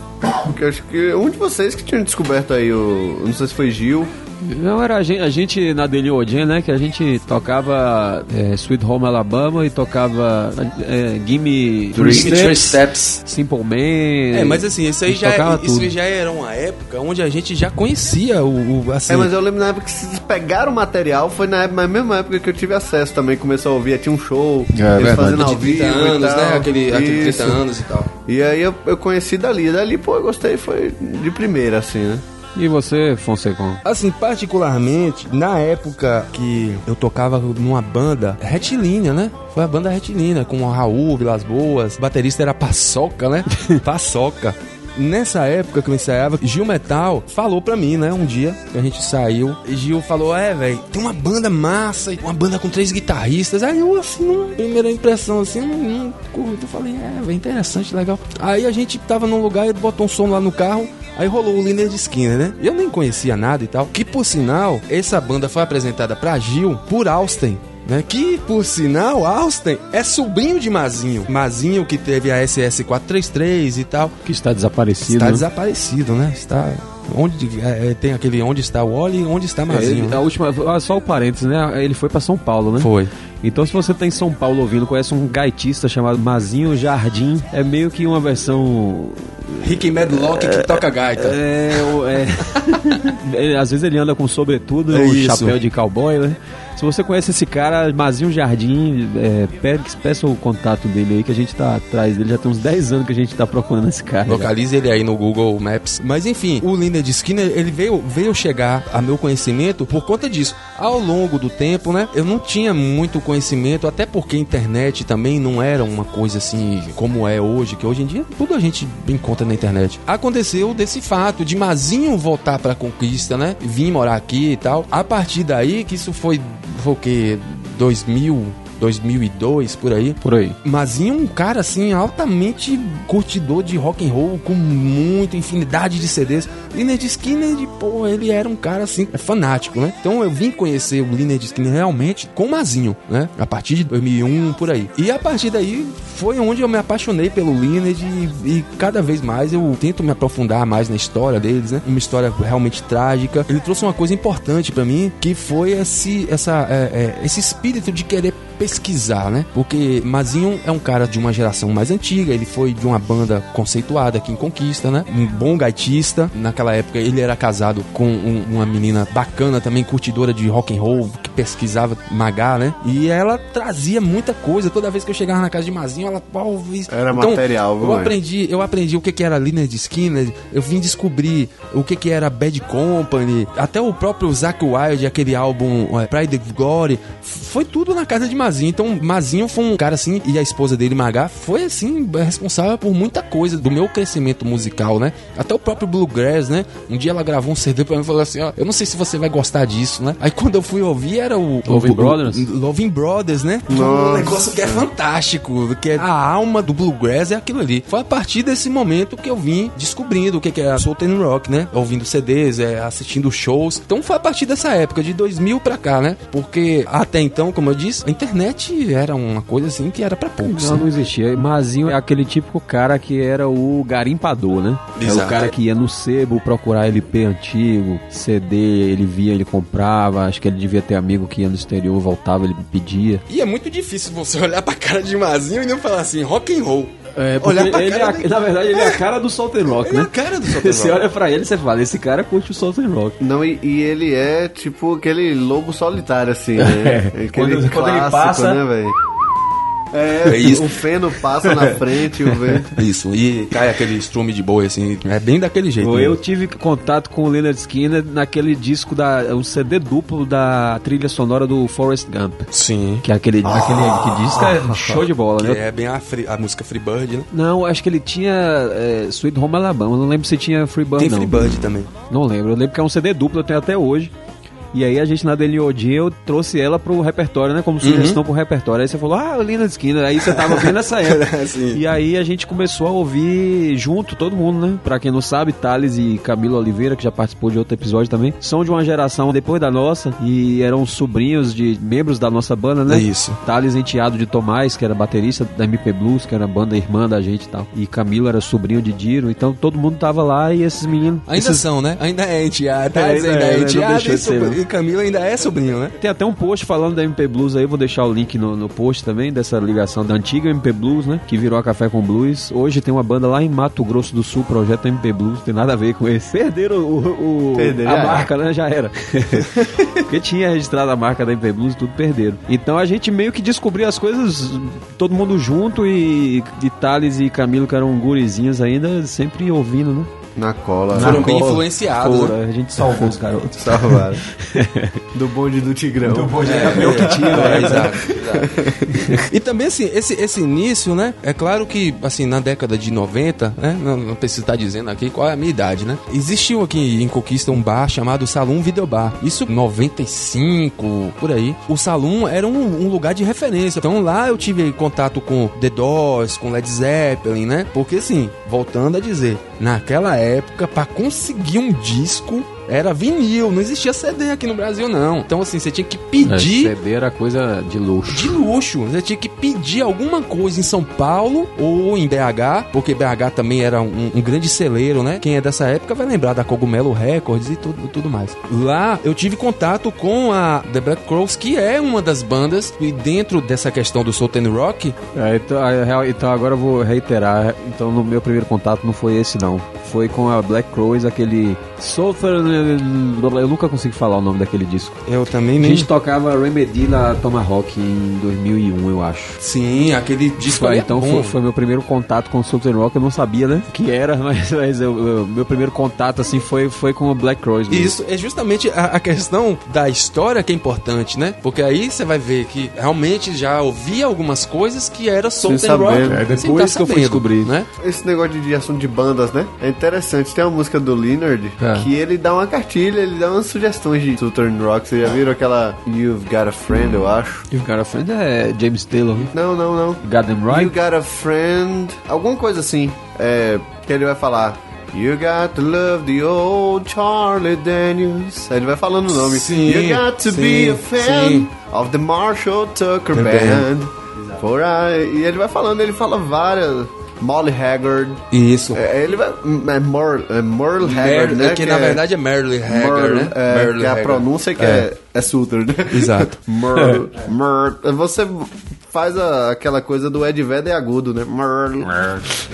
Porque acho que um de vocês que tinha descoberto aí o. Não sei se foi Gil não, era a gente, a gente na Deli Odin, né? Que a gente tocava é, Sweet Home Alabama e tocava é, Gimme Three, Steps, Steps, Simple Man. É, mas assim, isso aí já, é, isso já era uma época onde a gente já conhecia o, o assim. É, mas eu lembro na época que vocês pegaram o material, foi na, época, na mesma época que eu tive acesso também, começou a ouvir, tinha um show, é, eles fazendo ao vivo anos, tal, né? Aquele, aquele 30 anos e tal. E aí eu, eu conheci dali, dali, pô, eu gostei, foi de primeira, assim, né? E você, Fonseca? Assim, particularmente, na época que eu tocava numa banda retilínea, né? Foi a banda retilínea, com o Raul, Vilas Boas, o baterista era Paçoca, né? *laughs* Paçoca. Nessa época que eu ensaiava, Gil Metal falou pra mim, né? Um dia que a gente saiu, e Gil falou: É, velho, tem uma banda massa, uma banda com três guitarristas. Aí eu, assim, numa primeira impressão, assim, não, não curto. Eu falei: É, velho, interessante, legal. Aí a gente tava num lugar e botou um som lá no carro. Aí rolou o Liner de Skinner, né? Eu nem conhecia nada e tal. Que por sinal, essa banda foi apresentada pra Gil por Austin. Né? Que, por sinal, Austin é sobrinho de Mazinho. Mazinho que teve a SS-433 e tal. Que está desaparecido. Está né? desaparecido, né? Está Onde é, é, tem aquele onde está o Oli e onde está Mazinho. É, ele, né? A última, ah, só o parênteses, né? Ele foi para São Paulo, né? Foi. Então se você tá em São Paulo ouvindo, conhece um gaitista chamado Mazinho Jardim, é meio que uma versão Rick Medlock que toca gaita. É, o- é. *laughs* Às vezes ele anda com sobretudo É e um isso. chapéu de cowboy, né? Se você conhece esse cara, Mazinho Jardim, é, peça o contato dele aí, que a gente tá atrás dele. Já tem uns 10 anos que a gente tá procurando esse cara. já. Localize ele aí no Google Maps. Mas enfim, o Leonard Skinner, ele veio, veio chegar a meu conhecimento por conta disso. Ao longo do tempo, né, eu não tinha muito conhecimento, até porque a internet também não era uma coisa assim como é hoje, que hoje em dia tudo a gente encontra na internet. Aconteceu desse fato de Mazinho voltar pra conquista, né, vir morar aqui e tal. A partir daí, que isso foi, foi o quê? 2000, 2002, por aí. Por aí. Mazinho é um cara assim altamente curtidor de rock and roll com muita infinidade de CDs. Leonard Skinner, pô, ele era um cara assim fanático, né? Então eu vim conhecer o Leonard Skinner realmente com o Mazinho, né? A partir de 2001 por aí. E a partir daí foi onde eu me apaixonei pelo Leonard e, e cada vez mais eu tento me aprofundar mais na história deles, né? Uma história realmente trágica. Ele trouxe uma coisa importante pra mim que foi esse essa é, é, esse espírito de querer pesquisar, né? Porque Mazinho é um cara de uma geração mais antiga, ele foi de uma banda conceituada aqui em Conquista, né? Um bom gaitista. Naquela época ele era casado com um- uma menina bacana também, curtidora de rock and roll, que pesquisava magá, né? E ela trazia muita coisa. Toda vez que eu chegava na casa de Mazinho, ela isso. Era material, viu, Eu aprendi, eu aprendi o que que era Leonard Skinner, eu vim descobrir o que que era Bad Company, até o próprio Zack Wild, aquele álbum é, Pride of Glory, foi tudo na casa de Mazinho. Então, Mazinho foi um cara assim, e a esposa dele, Magá, foi assim, responsável por muita coisa do meu crescimento musical, né? Até o próprio Bluegrass, né? Um dia ela gravou um CD pra mim e falou assim: Ó, eu não sei se você vai gostar disso, né? Aí quando eu fui ouvir, era o. Loving o- o- Brothers? Loving Brothers, né? Um Nossa. negócio que é fantástico, que é a alma do bluegrass é aquilo ali. Foi a partir desse momento que eu vim descobrindo o que é Southern Rock, né? Ouvindo CDs, é, assistindo shows. Então foi a partir dessa época, de 2000 pra cá, né? Porque até então, como eu disse, a internet era uma coisa assim que era pra poucos. Não, né? não existia. Mazinho é aquele típico cara que era o garimpador, né? É o Exato. cara que ia no sebo procurar LP antigo, CD, ele via, ele comprava. Acho que ele devia ter amigo que ia no exterior, voltava, ele pedia. E é muito difícil você *laughs* olhar pra cara de Mazinho e não falar assim, rock and roll. É, Olhar pra ele cara é a-. Na verdade, ele é a cara do Southern Rock, Ele é né? a cara do *laughs* Southern Você Rock. olha pra ele e você fala, esse cara curte o Southern Rock. Não, e, e ele é tipo aquele lobo solitário, assim, né? *laughs* É. Aquele Quando- quando ele clássico, passa- né, velho? É, É isso. o feno passa na *laughs* frente, o vento. Isso, e cai aquele estrume de boi, assim, é bem daquele jeito. Eu mesmo. tive contato com o Leonard Skinner naquele disco da. o CD duplo da trilha sonora do Forrest Gump. Sim. Que é aquele, aquele que disco é show de bola, Que né? é bem a, free- a música Freebird, né? Não, acho que ele tinha é, Sweet Home Alabama. Não lembro se tinha Freebird, Tem não. Freebird também. Não lembro. Eu lembro que é um CD duplo, eu tenho até hoje. E aí a gente na DLOD, eu trouxe ela pro repertório, né? Como sugestão pro repertório. Aí você falou, ah, Lina Skinner. Aí você tava bem nessa *laughs* época. E aí a gente começou a ouvir junto, todo mundo, né? Pra quem não sabe, Thales e Camilo Oliveira, que já participou de outro episódio também, são de uma geração depois da nossa e eram sobrinhos de membros da nossa banda, né? É isso. Thales enteado de Tomás, que era baterista da MP Blues, que era a banda irmã da gente e tal. E Camilo era sobrinho de Diro, então todo mundo tava lá e esses meninos. Ainda esses- são, né? Ainda é enteado. É, ainda, ainda é, é né? Não enteado deixou e, Camilo ainda é sobrinho, né? Tem até um post falando da MP Blues aí, vou deixar o link no, no post também, dessa ligação da antiga MP Blues, né? Que virou a Café com Blues. Hoje tem uma banda lá em Mato Grosso do Sul, projeto MP Blues, tem nada a ver com esse. Perderam o, o- Perderam, a já marca, né? Já era. *laughs* Porque tinha registrado a marca da MP Blues e tudo perderam. Então a gente meio que descobriu as coisas, todo mundo junto e, e Thales e Camilo, que eram gurizinhos ainda, sempre ouvindo, né? Na cola. Foram na bem cola. influenciados, né? A gente salvou os garotos. Salvaram. *laughs* Do bonde do Tigrão. Do bonde É, o que tinha, né? Exato, *laughs* exato. E também, assim, esse, esse início, né? É claro que, assim, na década de 90, né? Não, não preciso estar dizendo aqui qual é a minha idade, né? Existiu aqui em Conquista um bar chamado Salão Video Bar. Isso 95, por aí. O Salão era um, um lugar de referência. Então lá eu tive contato com The Doors, com Led Zeppelin, né? Porque, assim, voltando a dizer, naquela época, pra conseguir um disco era vinil, não existia CD aqui no Brasil, não. Então, assim, você tinha que pedir. É, CD era coisa de luxo. De luxo. Você tinha que pedir alguma coisa em São Paulo ou em BH, porque BH também era um, um grande celeiro, né? Quem é dessa época vai lembrar da Cogumelo Records e tudo, tudo mais. Lá eu tive contato com a The Black Crows, que é uma das bandas, e dentro dessa questão do Southern Rock. É, então, então agora eu vou reiterar. Então, no meu primeiro contato não foi esse, não. Foi com a Black Crows, aquele Southern. Eu nunca consigo falar o nome daquele disco. Eu também nem. A gente tocava Remedy na Tomahawk em 2001, eu acho. Sim, aquele disco foi, Então é foi, foi, meu primeiro contato com o Southern Rock. Eu não sabia, né? Que era, *laughs* mas, mas eu, eu, meu primeiro contato assim foi, foi com o Black Crows. Mesmo. Isso, é justamente a, a, questão da história que é importante, né? Porque aí você vai ver que realmente já ouvia algumas coisas que era Southern Rock. É, depois tá que eu fui descobrir, né? Esse negócio de assunto de bandas, né? É interessante. Tem uma música do Leonard é. Que ele dá uma cartilha, ele dá umas sugestões de Southern Rock. Vocês já viram aquela You've Got a Friend, eu acho? You've Got a Friend é James Taylor. Não, não, não. Got Them Right? You Got a Friend. Alguma coisa assim. É, que ele vai falar. You got to love the old Charlie Daniels. Aí ele vai falando o nome. Sim, you got to sim, be a fan sim. of the Marshall Tucker Band. band. For I... E ele vai falando, ele fala várias Molly Haggard. Isso. É, ele vai. É Merle, é Merle Haggard, né? Que, que na é, verdade é Merle Haggard, Merle, né? É, Merle que é a pronúncia que é, é, é Suter, né? Exato. *laughs* Merle. Merle. Você faz a, aquela coisa do Ed Vedder agudo, né? Merle.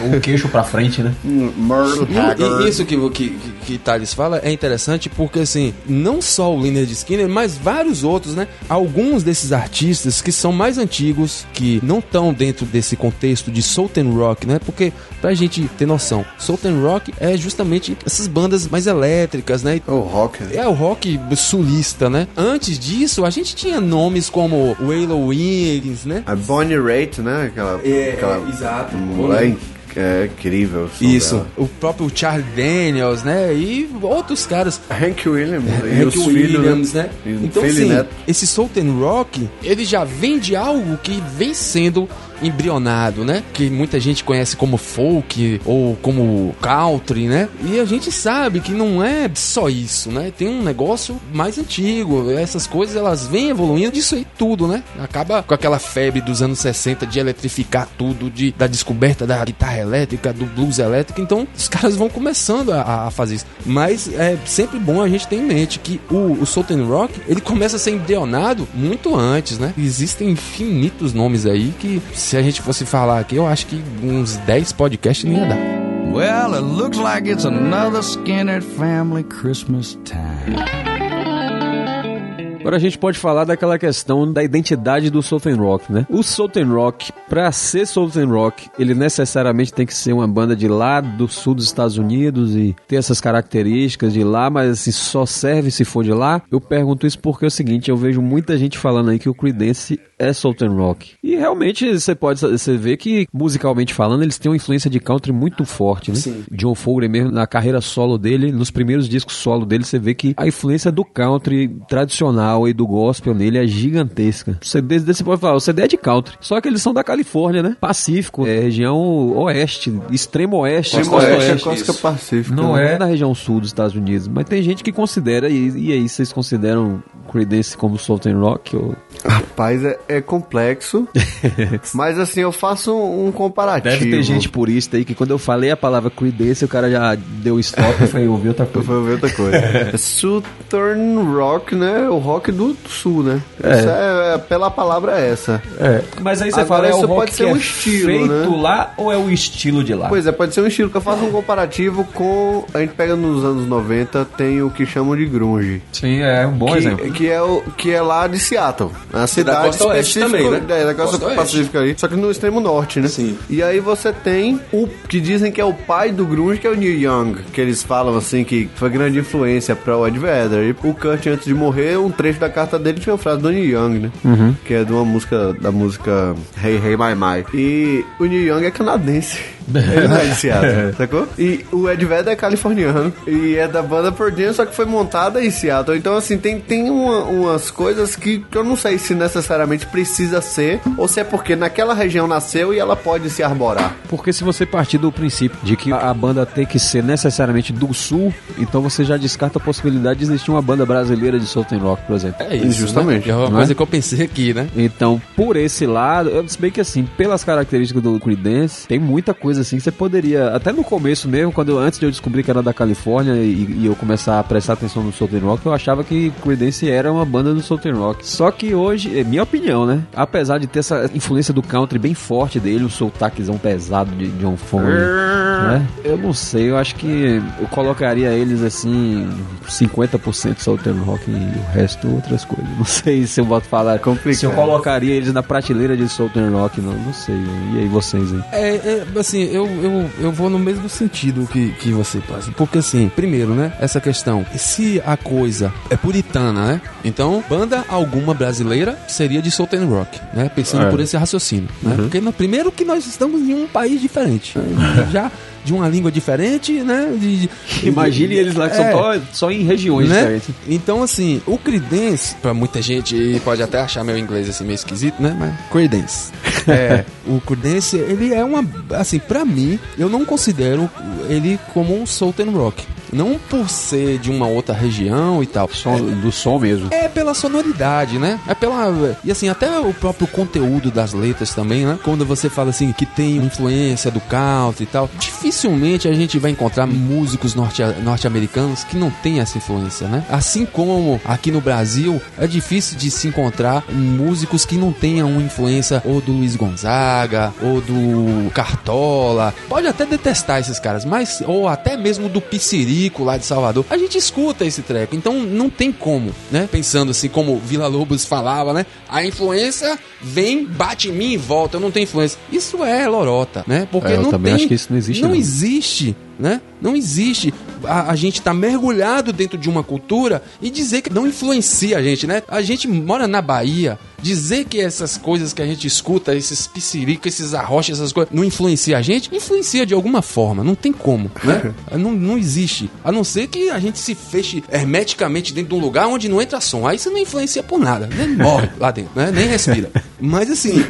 Um queixo pra frente, né? Merle Haggard. E isso que, que, que, Thales fala é interessante porque, assim, não só o Leonard Skinner, mas vários outros, né? Alguns desses artistas que são mais antigos, que não estão dentro desse contexto de Southern Rock, né? Porque, pra gente ter noção, Southern Rock é justamente essas bandas mais elétricas, né? O rock. É o rock sulista, né? Antes disso, a gente tinha nomes como Waylon Williams, né? A Bonnie Raitt, né? Aquela, é, aquela é, exato. Mulher é incrível. Isso. Dela. O próprio Charlie Daniels, né? E outros caras. Hank Williams. É, Hank Williams, né? né? Então, assim, esse Southern Rock, ele já vem de algo que vem sendo embrionado, né? Que muita gente conhece como folk ou como country, né? E a gente sabe que não é só isso, né? Tem um negócio mais antigo. Essas coisas elas vêm evoluindo disso aí tudo, né? Acaba com aquela febre dos anos 60 de eletrificar tudo, de, da descoberta da guitarra elétrica, do blues elétrico. Então os caras vão começando a, a fazer isso. Mas é sempre bom a gente ter em mente que o, o Southern Rock ele começa a ser embrionado muito antes, né? Existem infinitos nomes aí que se a gente fosse falar aqui, eu acho que uns 10 podcasts não ia dar. Well, it looks like it's another Skinner family Christmas time. Agora a gente pode falar daquela questão da identidade do Southern Rock, né? O Southern Rock, pra ser Southern Rock, ele necessariamente tem que ser uma banda de lá do sul dos Estados Unidos e ter essas características de lá, mas assim, só serve se for de lá. Eu pergunto isso porque é o seguinte, eu vejo muita gente falando aí que o Creedence é Southern Rock. E realmente você pode você vê que musicalmente falando, eles têm uma influência de country muito forte, né? Sim. John Fogerty mesmo na carreira solo dele, nos primeiros discos solo dele, você vê que a influência do country tradicional e do gospel nele é gigantesca. CD desse pode falar, o CD é de country. Só que eles são da Califórnia, né? Pacífico, é região oeste, extremo oeste. Extremo oeste, oeste é costa pacífica. Não né? é na região sul dos Estados Unidos, mas tem gente que considera, e, e aí vocês consideram Creedence como Southern Rock? Ou... Rapaz, é, é complexo, *laughs* mas assim, eu faço um, um, comparativo. Deve ter gente purista aí que quando eu falei a palavra Creedence, o cara já deu stop e foi ouvir outra coisa. *laughs* Foi ouvir outra coisa. Southern Rock, né? O rock do sul, né? É. é pela palavra é essa. É. Mas aí você Agora, fala, é o rock pode ser um é estilo, feito né? lá ou é o estilo de lá? Pois é, pode ser um estilo que eu faço um comparativo com... A gente pega nos anos 90, tem o que chamam de grunge. Sim, é um bom que, exemplo que é, o, que é lá de Seattle. A cidade da específica também, né? É, da costa, costa pacífica ali, só que no extremo norte, né? Sim. E aí você tem o que dizem que é o pai do grunge, que é o Neil Young, que eles falam assim que foi grande influência para o Ed Vedder. E o Kurt antes de morrer, um trecho da carta dele tinha uma frase do Neil Young, né? Uhum. Que é de uma música da música Hey Hey My My. E o Neil Young é canadense. Ele *laughs* não é de Seattle, sacou? E o Ed Vedder é californiano. E é da banda Pearl só que foi montada em Seattle. Então, assim, tem, tem uma- umas coisas que, que eu não sei se necessariamente precisa ser, ou se é porque naquela região nasceu e ela pode se arborar. Porque se você partir do princípio de que a banda tem que ser necessariamente do sul, então você já descarta a possibilidade de existir uma banda brasileira de Southern Rock, por exemplo. É isso, Justamente, Né? É uma não coisa é? que eu pensei aqui, né? Então, por esse lado, eu- se bem que assim, pelas características do Creedence, tem muita coisa assim que você poderia, até no começo mesmo, quando eu- antes de eu descobrir que era da Califórnia e, e eu começar a prestar atenção no Southern Rock, eu achava que Creedence era uma banda do Southern Rock. Só que hoje, é minha opinião, né? Apesar de ter essa influência do country bem forte dele, o sotaquezão pesado de John Fone, né? Eu não sei, eu acho que eu colocaria eles assim 50% Southern Rock e o resto outras coisas. Não sei se eu boto falar Complicado. se eu colocaria eles na prateleira de Southern Rock, não, não sei. E aí vocês aí? É, é, assim, eu, eu, eu vou no mesmo sentido que, que você passa. Porque, assim, primeiro, né? Essa questão. Se a coisa é puritana, né? Então, banda alguma brasileira seria de Southern Rock, né? Pensando É. por esse raciocínio, né? Porque, no, primeiro, que nós estamos em um país diferente. Já de uma língua diferente, né? De, de- Imagine eles lá que são É. só, só em regiões né? diferentes. Então, assim, o Creedence, pra muita gente pode até achar meu inglês assim meio esquisito, né? Mas Creedence. *laughs* É, o Creedence, ele é uma, assim, pra mim, eu não considero ele como um Southern Rock. Não por ser de uma outra região e tal. Som, do som mesmo. É pela sonoridade, né? É pela. E assim, até o próprio conteúdo das letras também, né? Quando você fala assim que tem influência do country e tal, dificilmente a gente vai encontrar músicos norte- norte-americanos que não tem essa influência, né? Assim como aqui no Brasil, é difícil de se encontrar músicos que não tenham uma influência ou do Luiz Gonzaga ou do Cartola. Pode até detestar esses caras, mas ou até mesmo do Piscirico lá de Salvador. A gente escuta esse treco, então não tem como, né? Pensando assim como Vila Lobos falava, né? A influência vem, bate em mim e volta, eu não tenho influência. Isso é lorota, né? Porque É, eu não também tem, acho que isso não existe, Não não. existe, né? Não existe. A, a gente tá mergulhado dentro de uma cultura e dizer que não influencia a gente, né? A gente mora na Bahia, dizer que essas coisas que a gente escuta, esses pisciricas, esses arrochas, essas coisas, não influencia a gente, influencia de alguma forma, não tem como, né? *laughs* não, não existe. A não ser que a gente se feche hermeticamente dentro de um lugar onde não entra som. Aí você não influencia por nada, né? Morre lá dentro, né? Nem respira. Mas assim,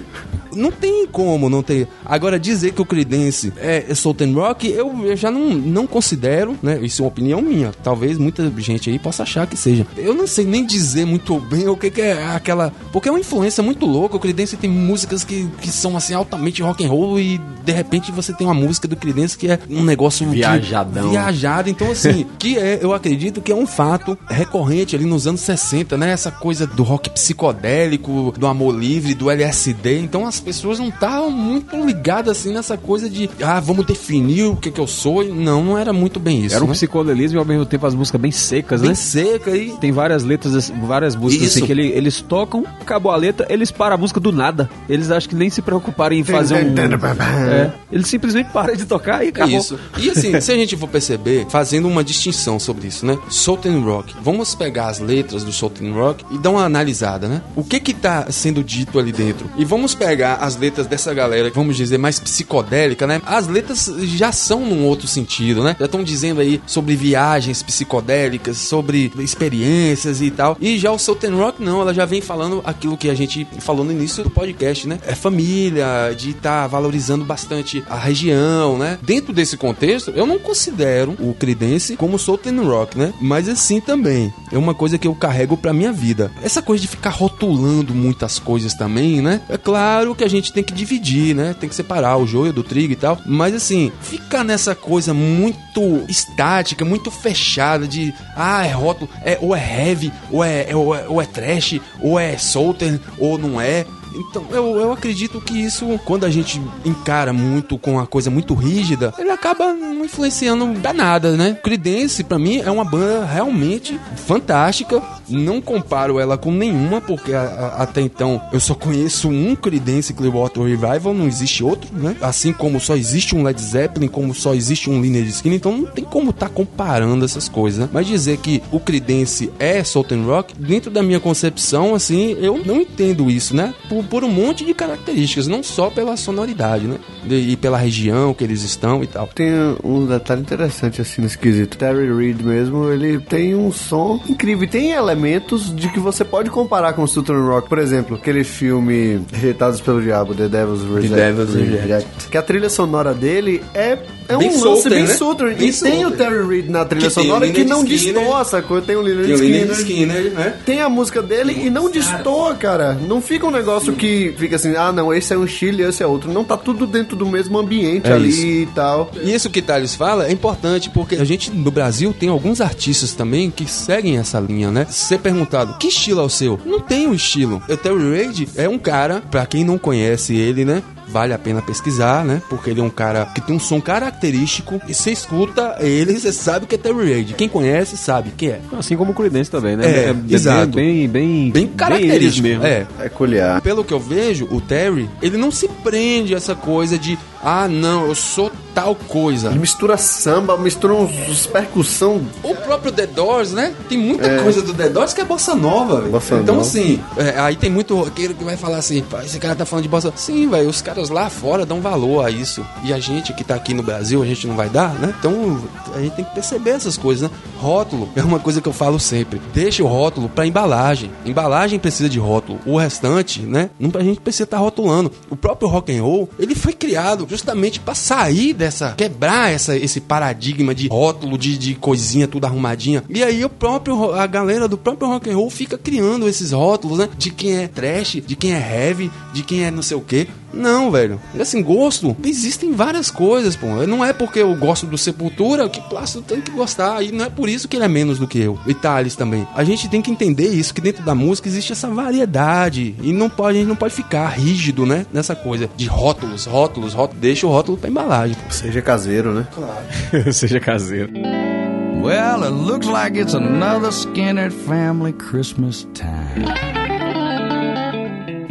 não tem como não ter. Agora, dizer que o Creedence é, é Southern Rock, eu, eu já não, não considero, né? Isso é uma opinião minha. Talvez muita gente aí possa achar que seja. Eu não sei nem dizer muito bem o que, que é aquela. Porque é uma influência muito louca. O Creedence tem músicas que, que são assim altamente rock and roll e de repente você tem uma música do Creedence que é um negócio que- Viajadão. viajado. Então, assim, *laughs* que é, eu acredito que é um fato recorrente ali nos anos 60, né? Essa coisa do rock psicodélico, do amor livre, do LSD. Então as pessoas não estavam muito ligadas assim nessa coisa de, ah, vamos definir o que que eu sou. E Não, não era muito bem isso. Era um né? psicodelismo e ao mesmo tempo as músicas bem secas, bem né? seca e Tem várias letras, várias músicas assim Isso. que ele- eles tocam, acabou a letra, eles param a música do nada. Eles acham que nem se preocuparam em fazer um. *laughs* É, eles simplesmente param de tocar e acabou. Isso. E assim, se a gente for perceber, fazendo uma distinção sobre isso, né? Southern Rock. Vamos pegar as letras do Southern Rock e dar uma analisada, né? O que que tá sendo dito ali dentro? E vamos pegar as letras dessa galera, vamos dizer, mais psicodélica, né? As letras já são num outro sentido, né? Já estão dizendo aí sobre viagens psicodélicas, sobre experiências e tal. E já o Southern Rock, não, ela já vem falando aquilo que a gente falou no início do podcast, né? É família, de estar valorizando bastante a região, né? Dentro desse contexto, eu não considero o Creedence como Southern Rock, né? Mas assim também, é uma coisa que eu carrego pra minha vida. Essa coisa de ficar rotulando muitas coisas também, né? É claro que a gente tem que dividir, né? Tem que separar o joio do trigo e tal. Mas assim, ficar nessa coisa muito estática, muito fechada de ah, é rótulo, é, ou é heavy, ou é, é- ou é, ou é trash, ou é Southern, ou não é. Então, eu, eu acredito que isso, quando a gente encara muito com uma coisa muito rígida, ele acaba não influenciando pra nada, né? Creedence, pra mim, é uma banda realmente fantástica, Não comparo ela com nenhuma, porque a, a, até então eu só conheço um Creedence Clearwater Revival, não existe outro, né? Assim como só existe um Led Zeppelin, como só existe um Lynyrd Skynyrd, então não tem como estar tá comparando essas coisas, né? Mas dizer que o Creedence é Southern Rock, dentro da minha concepção, assim, eu não entendo isso, né? Por, por um monte de características, não só pela sonoridade, né? E, e pela região que eles estão e tal. Tem um detalhe interessante assim no esquisito. Terry Reid mesmo, ele tem um som incrível. Tem elementos de que você pode comparar com o Southern Rock. Por exemplo, aquele filme Rejeitados pelo Diabo, The Devil's Reject. The Devil's Reject. Que a trilha sonora dele é é um Bem lance Southern, bem né? Southern. Bem E tem o Southern. Terry Reid na trilha Que sonora que não destoa. Tem o Lynyrd Skynyrd. Skynyrd, né? Tem a música dele e não destoa, cara. Não fica um negócio que fica assim, ah, não, esse é um estilo e esse é outro. Não, tá tudo dentro do mesmo ambiente É ali isso. e tal. E isso que Thales fala é importante porque a gente no Brasil tem alguns artistas também que seguem essa linha, né? Ser perguntado, que estilo é o seu? Não tem um estilo. O Terry Reid é um cara, pra quem não conhece ele, né? Vale a pena pesquisar, né? Porque ele é um cara que tem um som característico e você escuta ele, você sabe que é Terry Reid. Quem conhece sabe que é. Assim como o Creedence também, né? É, exato. Bem, bem, Bem característico. mesmo. É. É colher. Pelo que eu vejo, o Terry, ele não se prende a essa coisa de, ah, não, eu sou tal coisa. Ele mistura samba, mistura uns, uns percussão. O próprio The Doors, né? Tem muita coisa do The Doors que é bossa nova, velho. Bossa Então, nova. assim, é, aí tem muito roqueiro que vai falar assim, "Pá, esse cara tá falando de bossa. Sim, velho, os caras lá fora dão valor a isso. E a gente que tá aqui no Brasil, a gente não vai dar, né? Então, a gente tem que perceber essas coisas, né? Rótulo é uma coisa que eu falo sempre. Deixa o rótulo pra embalagem. Embalagem precisa de rótulo. O restante, né? Não, a gente precisa estar rotulando. O próprio rock and roll, ele foi criado justamente pra sair dessa, quebrar essa, esse paradigma de rótulo, de, de coisinha tudo arrumadinha. E aí o próprio, a galera do próprio rock and roll fica criando esses rótulos, né? De quem é trash, de quem é heavy, de quem é não sei o quê. Não, velho. E assim, gosto, existem várias coisas, pô. Não é porque eu gosto do Sepultura que Plácido tem que gostar. E não é por isso que ele é menos do que eu. E Thales também. A gente tem que entender isso, que dentro da música existe essa variedade. E não pode, a gente não pode ficar rígido, né? Nessa coisa de rótulos, rótulos, rótulos. Deixa o rótulo pra embalagem. pô. Seja caseiro, né? *laughs* Seja caseiro. Well, it looks like it's another Skinner family Christmas time.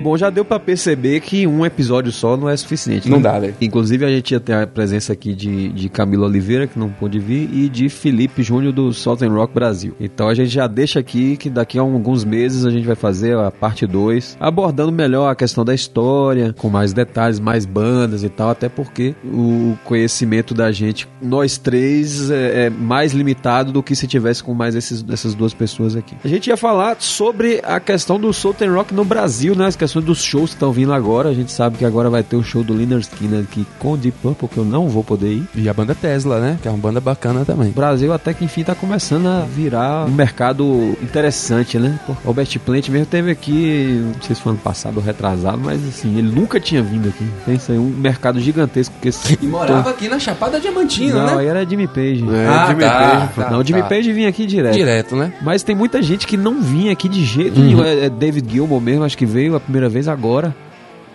Bom, já deu pra perceber que um episódio só não é suficiente. Não né? dá, velho. Inclusive, a gente ia ter a presença aqui de, de Camilo Oliveira, que não pôde vir, e de Felipe Júnior do Southern Rock Brasil. Então a gente já deixa aqui que daqui a alguns meses a gente vai fazer a parte 2, abordando melhor a questão da história, com mais detalhes, mais bandas e tal, até porque o conhecimento da gente, nós três, é, é mais limitado do que se tivesse com mais esses, essas duas pessoas aqui. A gente ia falar sobre a questão do Southern Rock no Brasil, né? As questões dos shows que estão vindo agora. A gente sabe que agora vai ter o show do Lynyrd Skinner aqui com Deep Purple, que eu não vou poder ir. E a banda Tesla, né? Que é uma banda bacana também. O Brasil até que enfim tá começando a virar um mercado interessante, né? O Albert Plant mesmo teve aqui, não sei se foi ano passado ou retrasado, mas assim, ele nunca tinha vindo aqui. Pensa aí, um mercado gigantesco que esse E morava aqui na Chapada Diamantina, Não, né? aí era Jimmy Page. É, Ah, Jimmy tá, Page. tá, não, o Jimmy tá. Page vinha aqui direto. Direto, né? Mas tem muita gente que não vinha aqui de jeito nenhum. É, é David Gilmour mesmo, acho que veio a primeira vez agora.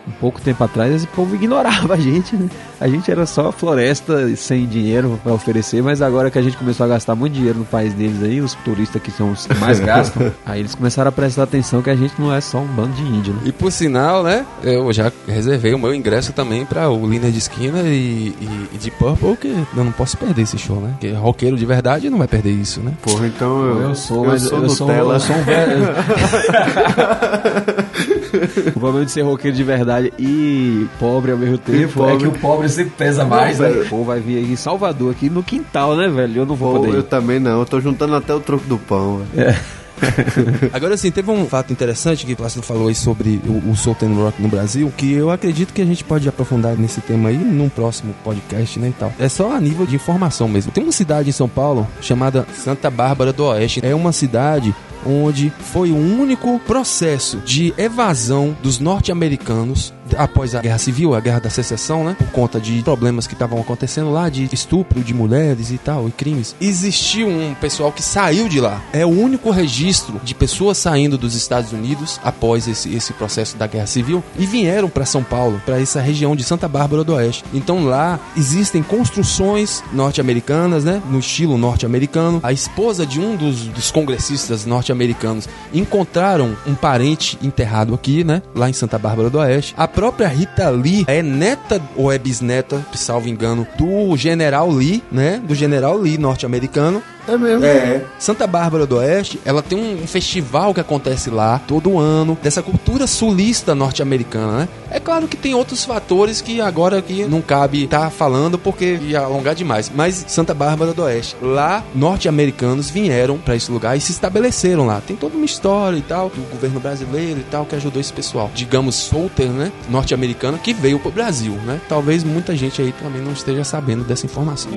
Um pouco tempo atrás, esse povo ignorava a gente, né? A gente era só floresta sem dinheiro pra oferecer, mas agora que a gente começou a gastar muito dinheiro no país deles aí, os turistas que são os que mais *laughs* gastam, aí eles começaram a prestar atenção que a gente não é só um bando de índio, né? E por sinal, né? Eu já reservei o meu ingresso também pra o Liner de Esquina e, e, e de Purple, que eu não posso perder esse show, né? Porque roqueiro de verdade não vai perder isso, né? Porra, então eu, Eu sou, mas eu sou, Nutella. eu sou um velho. *laughs* *laughs* *laughs* o problema de ser roqueiro de verdade e pobre ao mesmo tempo é que o pobre sempre pesa mais, né? Pô, vai vir aqui em Salvador, aqui no quintal, né, velho? Eu não vou Pô, poder. eu também não. Eu tô juntando até o troco do pão, velho. *laughs* Agora sim, teve um fato interessante que o Plácido falou aí sobre o, o Southern Rock no Brasil, que eu acredito que a gente pode aprofundar nesse tema aí num próximo podcast, né, e tal. É só a nível de informação mesmo. Tem uma cidade em São Paulo chamada Santa Bárbara do Oeste. É uma cidade onde foi o único processo de evasão dos norte-americanos após a Guerra Civil, a Guerra da Secessão, né? Por conta de problemas que estavam acontecendo lá, de estupro de mulheres e tal, e crimes. Existiu um pessoal que saiu de lá. É o único registro de pessoas saindo dos Estados Unidos após esse, esse processo da Guerra Civil e vieram para São Paulo, para essa região de Santa Bárbara do Oeste. Então lá existem construções norte-americanas, né? No estilo norte-americano. A esposa de um dos, dos congressistas norte norte-americanos encontraram um parente enterrado aqui, né? Lá em Santa Bárbara do Oeste. A própria Rita Lee é neta ou é bisneta, salvo engano, do general Lee, né? Do general Lee norte-americano. É mesmo. É. Santa Bárbara do Oeste, ela tem um festival que acontece lá todo ano, dessa cultura sulista norte-americana, né? É claro que tem outros fatores que agora aqui não cabe estar falando porque ia alongar demais. Mas Santa Bárbara do Oeste, lá norte-americanos vieram para esse lugar e se estabeleceram lá. Tem toda uma história e tal do governo brasileiro e tal que ajudou esse pessoal. Digamos solter, né? Norte-americano que veio pro Brasil, né? Talvez muita gente aí também não esteja sabendo dessa informação.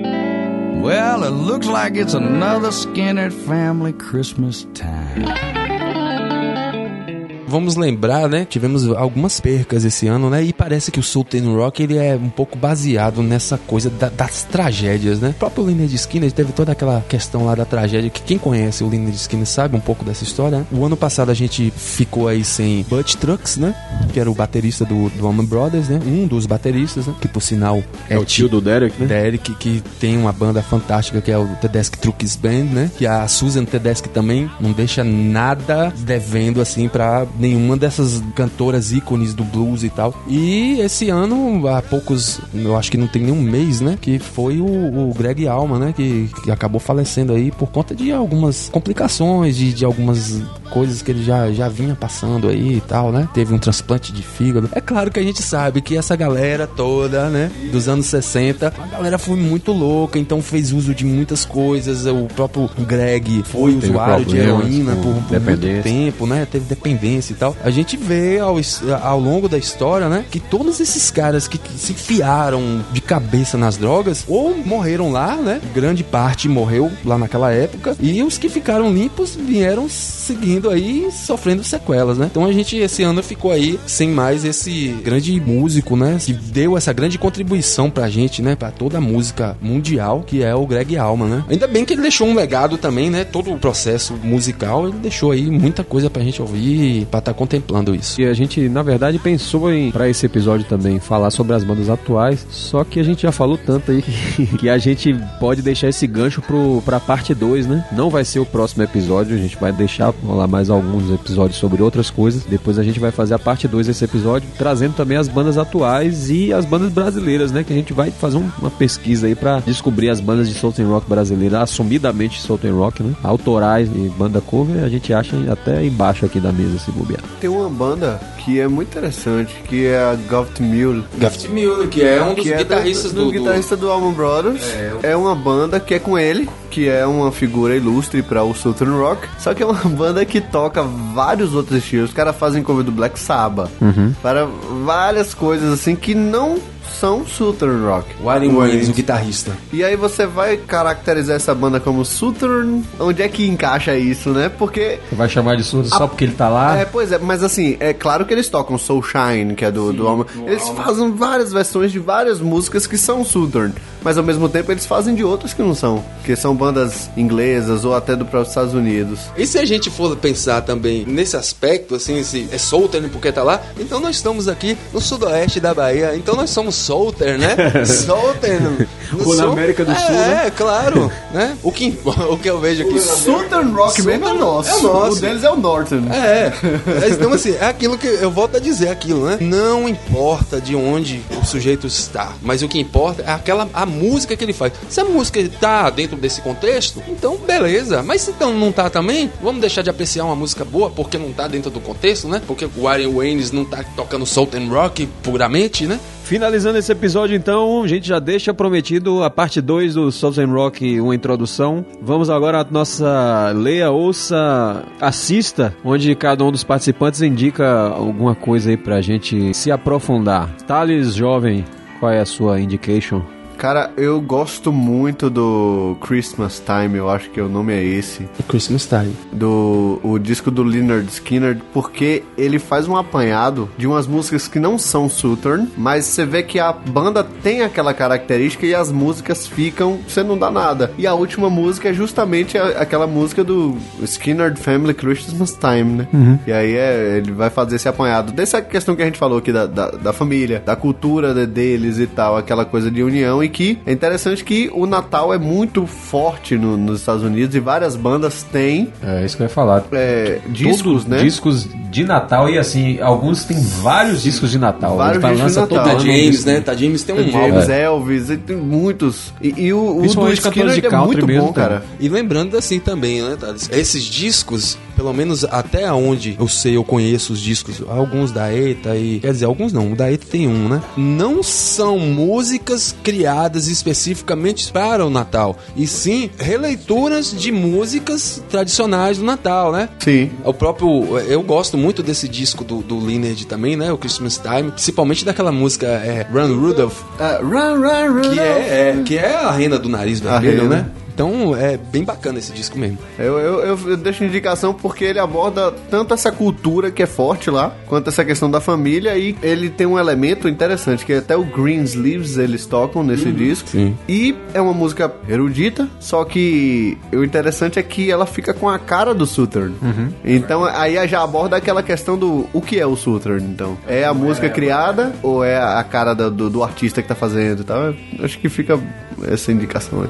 Well, it looks like it's another Skinner family Christmas time. Vamos lembrar, né? Tivemos algumas percas esse ano, né? E parece que o Southern Rock ele é um pouco baseado nessa coisa da- das tragédias, né? O próprio Lynyrd Skinner teve toda aquela questão lá da tragédia que quem conhece o Lynyrd Skinner sabe um pouco dessa história. Né? O ano passado a gente ficou aí sem Butch Trucks, né? Que era o baterista do, do Allman Brothers, né? Um dos bateristas, né? Que por sinal É o tio do Derek, né? Derek, que tem uma banda fantástica que é o Tedeschi Trucks Band, né? Que a Susan Tedeschi também não deixa nada devendo, assim, pra nenhuma dessas cantoras ícones do blues e tal. E esse ano, há poucos, eu acho que não tem nenhum mês, né? Que foi o, o Greg Alma, né? Que, que acabou falecendo aí por conta de algumas complicações, de, de algumas coisas que ele já, já vinha passando aí e tal, né? Teve um transplante de fígado. É claro que a gente sabe que essa galera toda, né? Dos anos 60, a galera foi muito louca, então fez uso de muitas coisas. O próprio Greg foi Teve usuário de heroína por, por muito tempo, né? Teve dependência e tal. A gente vê ao, ao longo da história, né? Que todos esses caras que, se enfiaram de cabeça nas drogas ou morreram lá, né? Grande parte morreu lá naquela época. E os que ficaram limpos vieram seguindo aí sofrendo sequelas, né? Então a gente esse ano ficou aí sem mais esse grande músico, né? Que deu essa grande contribuição pra gente, né? Pra toda a música mundial, que é o Greg Allman, né? Ainda bem que ele deixou um legado também, né? Todo o processo musical, ele deixou aí muita coisa pra gente ouvir pra estar contemplando isso. E a gente, na verdade, pensou em, pra esse episódio também, falar sobre as bandas atuais. Só que a gente já falou tanto aí *laughs* que, que a gente pode deixar esse gancho pro, pra parte 2, né? Não vai ser o próximo episódio, a gente vai deixar rolar mais alguns episódios sobre outras coisas. Depois a gente vai fazer a parte 2 desse episódio, trazendo também as bandas atuais e as bandas brasileiras, né? Que a gente vai fazer um- uma pesquisa aí pra descobrir as bandas de Southern Rock brasileira, assumidamente Southern Rock, né? Autorais e banda cover, a gente acha até embaixo aqui da mesa se Tem uma banda que é muito interessante, que é a Goft Mule. Gaft Miller, que é um dos que é guitarristas do, do, guitarrista do Allman Brothers. É, uma banda que é com ele, que é uma figura ilustre para o Southern Rock. Só que é uma *laughs* banda que toca vários outros estilos. Os caras fazem cover do Black Sabbath. Para várias coisas assim que não são Southern Rock. Warren O Williams, Williams. o guitarrista. E aí você vai caracterizar essa banda como Southern. Onde é que encaixa isso, né? Porque Você vai chamar de surdo só porque ele tá lá? é, pois é, mas assim, é claro que eles tocam Soul Shine, que é do, do Alma. Eles fazem várias versões de várias músicas que são Southern, mas ao mesmo tempo eles fazem de outras que não são, que são bandas inglesas ou até do próprio Estados Unidos. E se a gente for pensar também nesse aspecto, assim, se é Southern porque tá lá, então nós estamos aqui no sudoeste da Bahia, então nós somos Southern, né? *laughs* Southern. Ou na América do é, Sul, né? É, claro, né? O que, *laughs* o que eu vejo aqui... Southern Rock mesmo é Southern nosso. é o nosso. O deles é o Northern. É, então assim, é aquilo que eu volto a dizer aquilo, né? Não importa de onde o sujeito está, mas o que importa é aquela a música que ele faz. Se a música tá dentro desse contexto, então beleza. Mas se então não tá também, vamos deixar de apreciar uma música boa porque não tá dentro do contexto, né? Porque o Warren Waynes não tá tocando Southern Rock puramente, né? Finalizando esse episódio, então, a gente já deixa prometido a parte 2 do Southern Rock, uma introdução. Vamos agora à nossa leia, ouça, assista, onde cada um dos participantes indica alguma coisa aí pra gente se aprofundar. Thales, jovem, qual é a sua indication? Cara, eu gosto muito do Christmas Time, eu acho que o nome é esse. Christmas Time. do o disco do Leonard Skinner, porque ele faz um apanhado de umas músicas que não são Southern, mas você vê que a banda tem aquela característica e as músicas ficam, você não dá nada. E a última música é justamente a- aquela música do Skinner Family Christmas Time, né? E aí é, ele vai fazer esse apanhado dessa questão que a gente falou aqui da, da, da família, da cultura de- deles e tal, aquela coisa de união e aqui. É interessante que o Natal é muito forte no- nos Estados Unidos e várias bandas têm É isso que eu ia falar. é, discos, Todos né? Discos de Natal e assim, alguns têm vários discos de Natal. Vários Ele discos de lança todo Natal. Tá James, né? Tá James tem um. James Elvis, e tem muitos. E, e o, o do Skinner de é muito mesmo, bom, tá? cara. E lembrando assim também, né, Thales? Esses discos, pelo menos até onde eu sei, eu conheço os discos, alguns da ETA e. Quer dizer, alguns não, o da ETA tem um, né? Não são músicas criadas especificamente para o Natal, e sim releituras de músicas tradicionais do Natal, né? Sim. O próprio. Eu gosto muito desse disco do, do Leonard também, né? O Christmas Time. Principalmente daquela música é, Run Rudolph, Ah, run, run, run. que é, é- que é a rena do nariz vermelho, né? Então é bem bacana esse disco mesmo. Eu, eu, eu- deixo indicação porque ele aborda tanto essa cultura que é forte lá, quanto essa questão da família, e ele tem um elemento interessante, que até o Greensleeves eles tocam nesse disco. sim. E é uma música erudita, só que o interessante é que ela fica com a cara do Southern. Então aí já aborda aquela questão do o que é o Southern, então. É a música criada ou é a cara do, do artista que tá fazendo e tal? Eu Acho que fica essa indicação aí.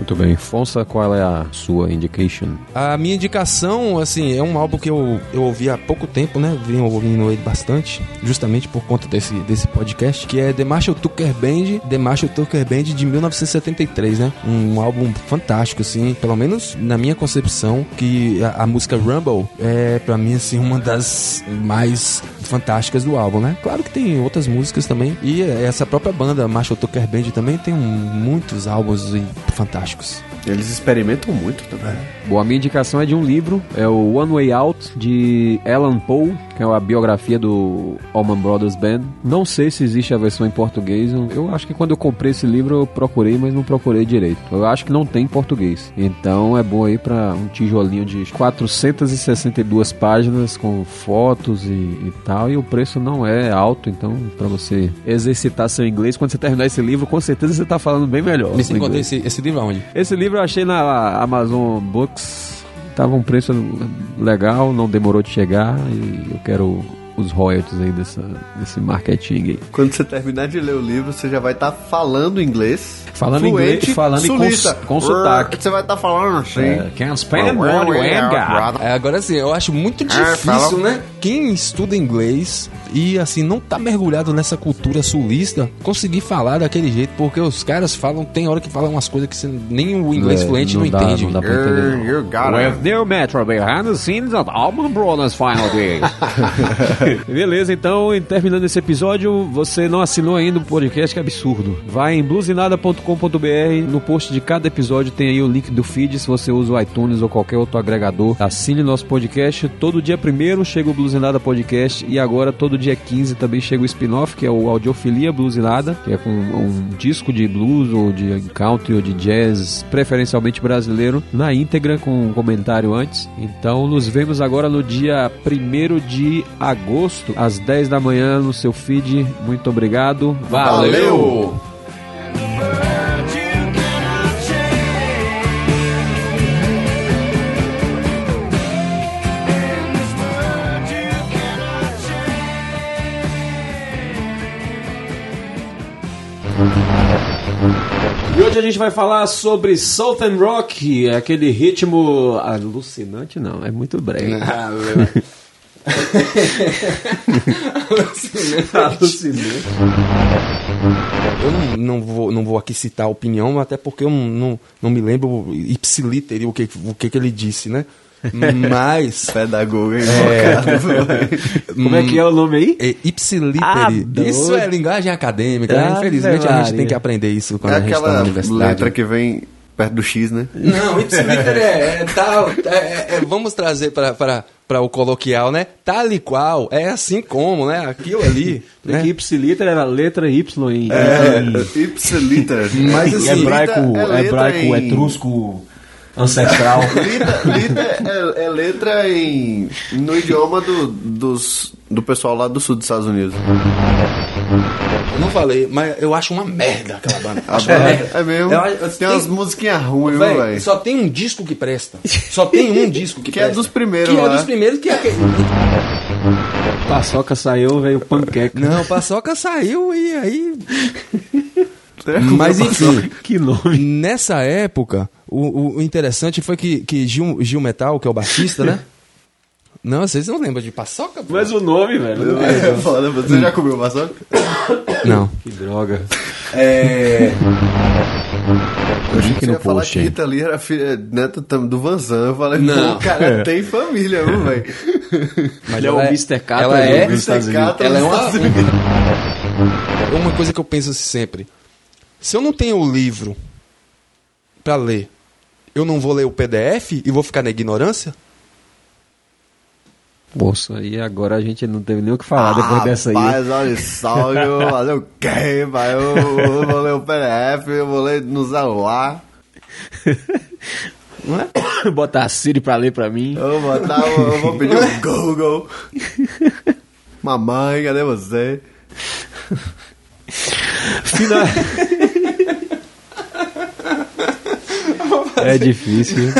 Muito bem. Fonsa, qual é a sua indication? A minha indicação, assim, é um álbum que eu, eu ouvi há pouco tempo, né? Venho ouvindo ele bastante, justamente por conta desse, desse podcast, que é The Marshall Tucker Band, The Marshall Tucker Band de 1973, né? Um álbum fantástico, assim, pelo menos na minha concepção, que a, a música Rumble é, pra mim, assim, uma das mais fantásticas do álbum, né? Claro que tem outras músicas também, e essa própria banda, Marshall Tucker Band, também tem um- muitos álbuns fantásticos. Eles experimentam muito também. Bom, a minha indicação é de um livro, é o One Way Out, de Alan Poe, que é a biografia do Allman Brothers Band. Não sei se existe a versão em português, eu- acho que quando eu comprei esse livro eu procurei, mas não procurei direito. Eu acho que não tem em português. Então é bom aí pra um tijolinho de 462 páginas com fotos e, e tal, e o preço não é alto, então pra você exercitar seu inglês, quando você terminar esse livro, com certeza você tá falando bem melhor. Me inglês. esse, esse livro aonde? Esse livro eu achei na Amazon Books. Tava um preço legal, não demorou de chegar e eu quero os royalties aí dessa, desse marketing aí. Quando você terminar de ler o livro, você já vai estar falando inglês. Falando inglês, falando e com- sulista. com sotaque. Você vai estar falando assim. É, can't spend got. É, agora assim, eu acho muito Ah, difícil, fala- né? Quem estuda inglês e assim não tá mergulhado nessa cultura sulista, conseguir falar daquele jeito, porque os caras falam, tem hora que falam umas coisas que você, nem o inglês É, fluente não, dá, entende. Não dá pra entender. não. You got it. With new Metro behind the scenes of Allman Brothers Final Day. *laughs* *laughs* Beleza, então, terminando esse episódio, você não assinou ainda o podcast, que absurdo. Vai em bluesinada.com.br, no post de cada episódio tem aí o link do feed, se você usa o iTunes ou qualquer outro agregador. Assine nosso podcast. Todo dia primeiro chega o Bluesinada Podcast e agora todo dia 15 também chega o spin-off, que é o Audiofilia Bluesinada, que é com um disco de blues ou de country ou de jazz, preferencialmente brasileiro, na íntegra com um comentário antes. Então nos vemos agora no dia 1 de agosto, às 10 da manhã no seu feed. Muito obrigado. Valeu! E hoje a gente vai falar sobre Southern Rock, aquele ritmo alucinante, não, é muito breve. Alucinante. Eu não, não, vou, não vou aqui citar a opinião, até porque eu não, não, me lembro ipsiliter o que, o que, que ele disse, né? Mas. *laughs* Pedagogo, hein? Como é que é o nome aí? É, ipsiliter. Ah, isso é linguagem acadêmica, né? Ave Infelizmente a gente tem que aprender isso quando É a gente tá aquela na universidade. letra que vem perto do X, né? Não, ipsiliter é, é *laughs* tal. é- é- é- vamos trazer para, para, o coloquial, né? Tal e qual, é assim como, né? Aquilo ali. Né? ipsiliter era a letra Y em, É, em- ipsiliter. Mas assim, hebraico, é hebraico em- etrusco ancestral. Lita, lita é, é letra em, no idioma do, dos, do pessoal lá do sul dos Estados Unidos. Eu não falei, mas eu acho uma merda aquela banda. *laughs* Acho banda- uma merda. é mesmo. Eu tem tem- umas musiquinhas ruins, velho? só tem um disco que presta. Só tem um *laughs* disco que, Que é presta. dos primeiros Que é lá. dos primeiros, que é aquele... Paçoca saiu, veio panqueca. Não, Paçoca saiu e aí... Mas enfim, Que nome. nessa época, o, o interessante foi que, que Gil, Gil Metal, que é o baixista, né? *laughs* Não, vocês não lembram de paçoca? pô? Mas o nome, velho. É foda, você já comeu paçoca? Não. Que droga. É. Eu vi que ia falar que? Rita Lee era filha, neta tam- do Vanzan. Eu falei, Não. pô, cara, tem família, viu, velho? Mas Ele é o Mr. Catra Ela é, Mr. Catra ela é uma, uma coisa que eu penso assim sempre. Se eu não tenho o livro pra ler, eu não vou ler o PDF e vou ficar na ignorância? Moço, aí agora a gente não teve nem o que falar depois dessa aí. Rapaz, olha só, eu vou fazer o quê? Eu, eu vou ler o PDF, eu vou ler no celular. *laughs* Não é? Botar a Siri pra ler pra mim. Eu vou botar, eu vou pedir o *laughs* Google. *laughs* Mamãe, cadê você? Final... é difícil.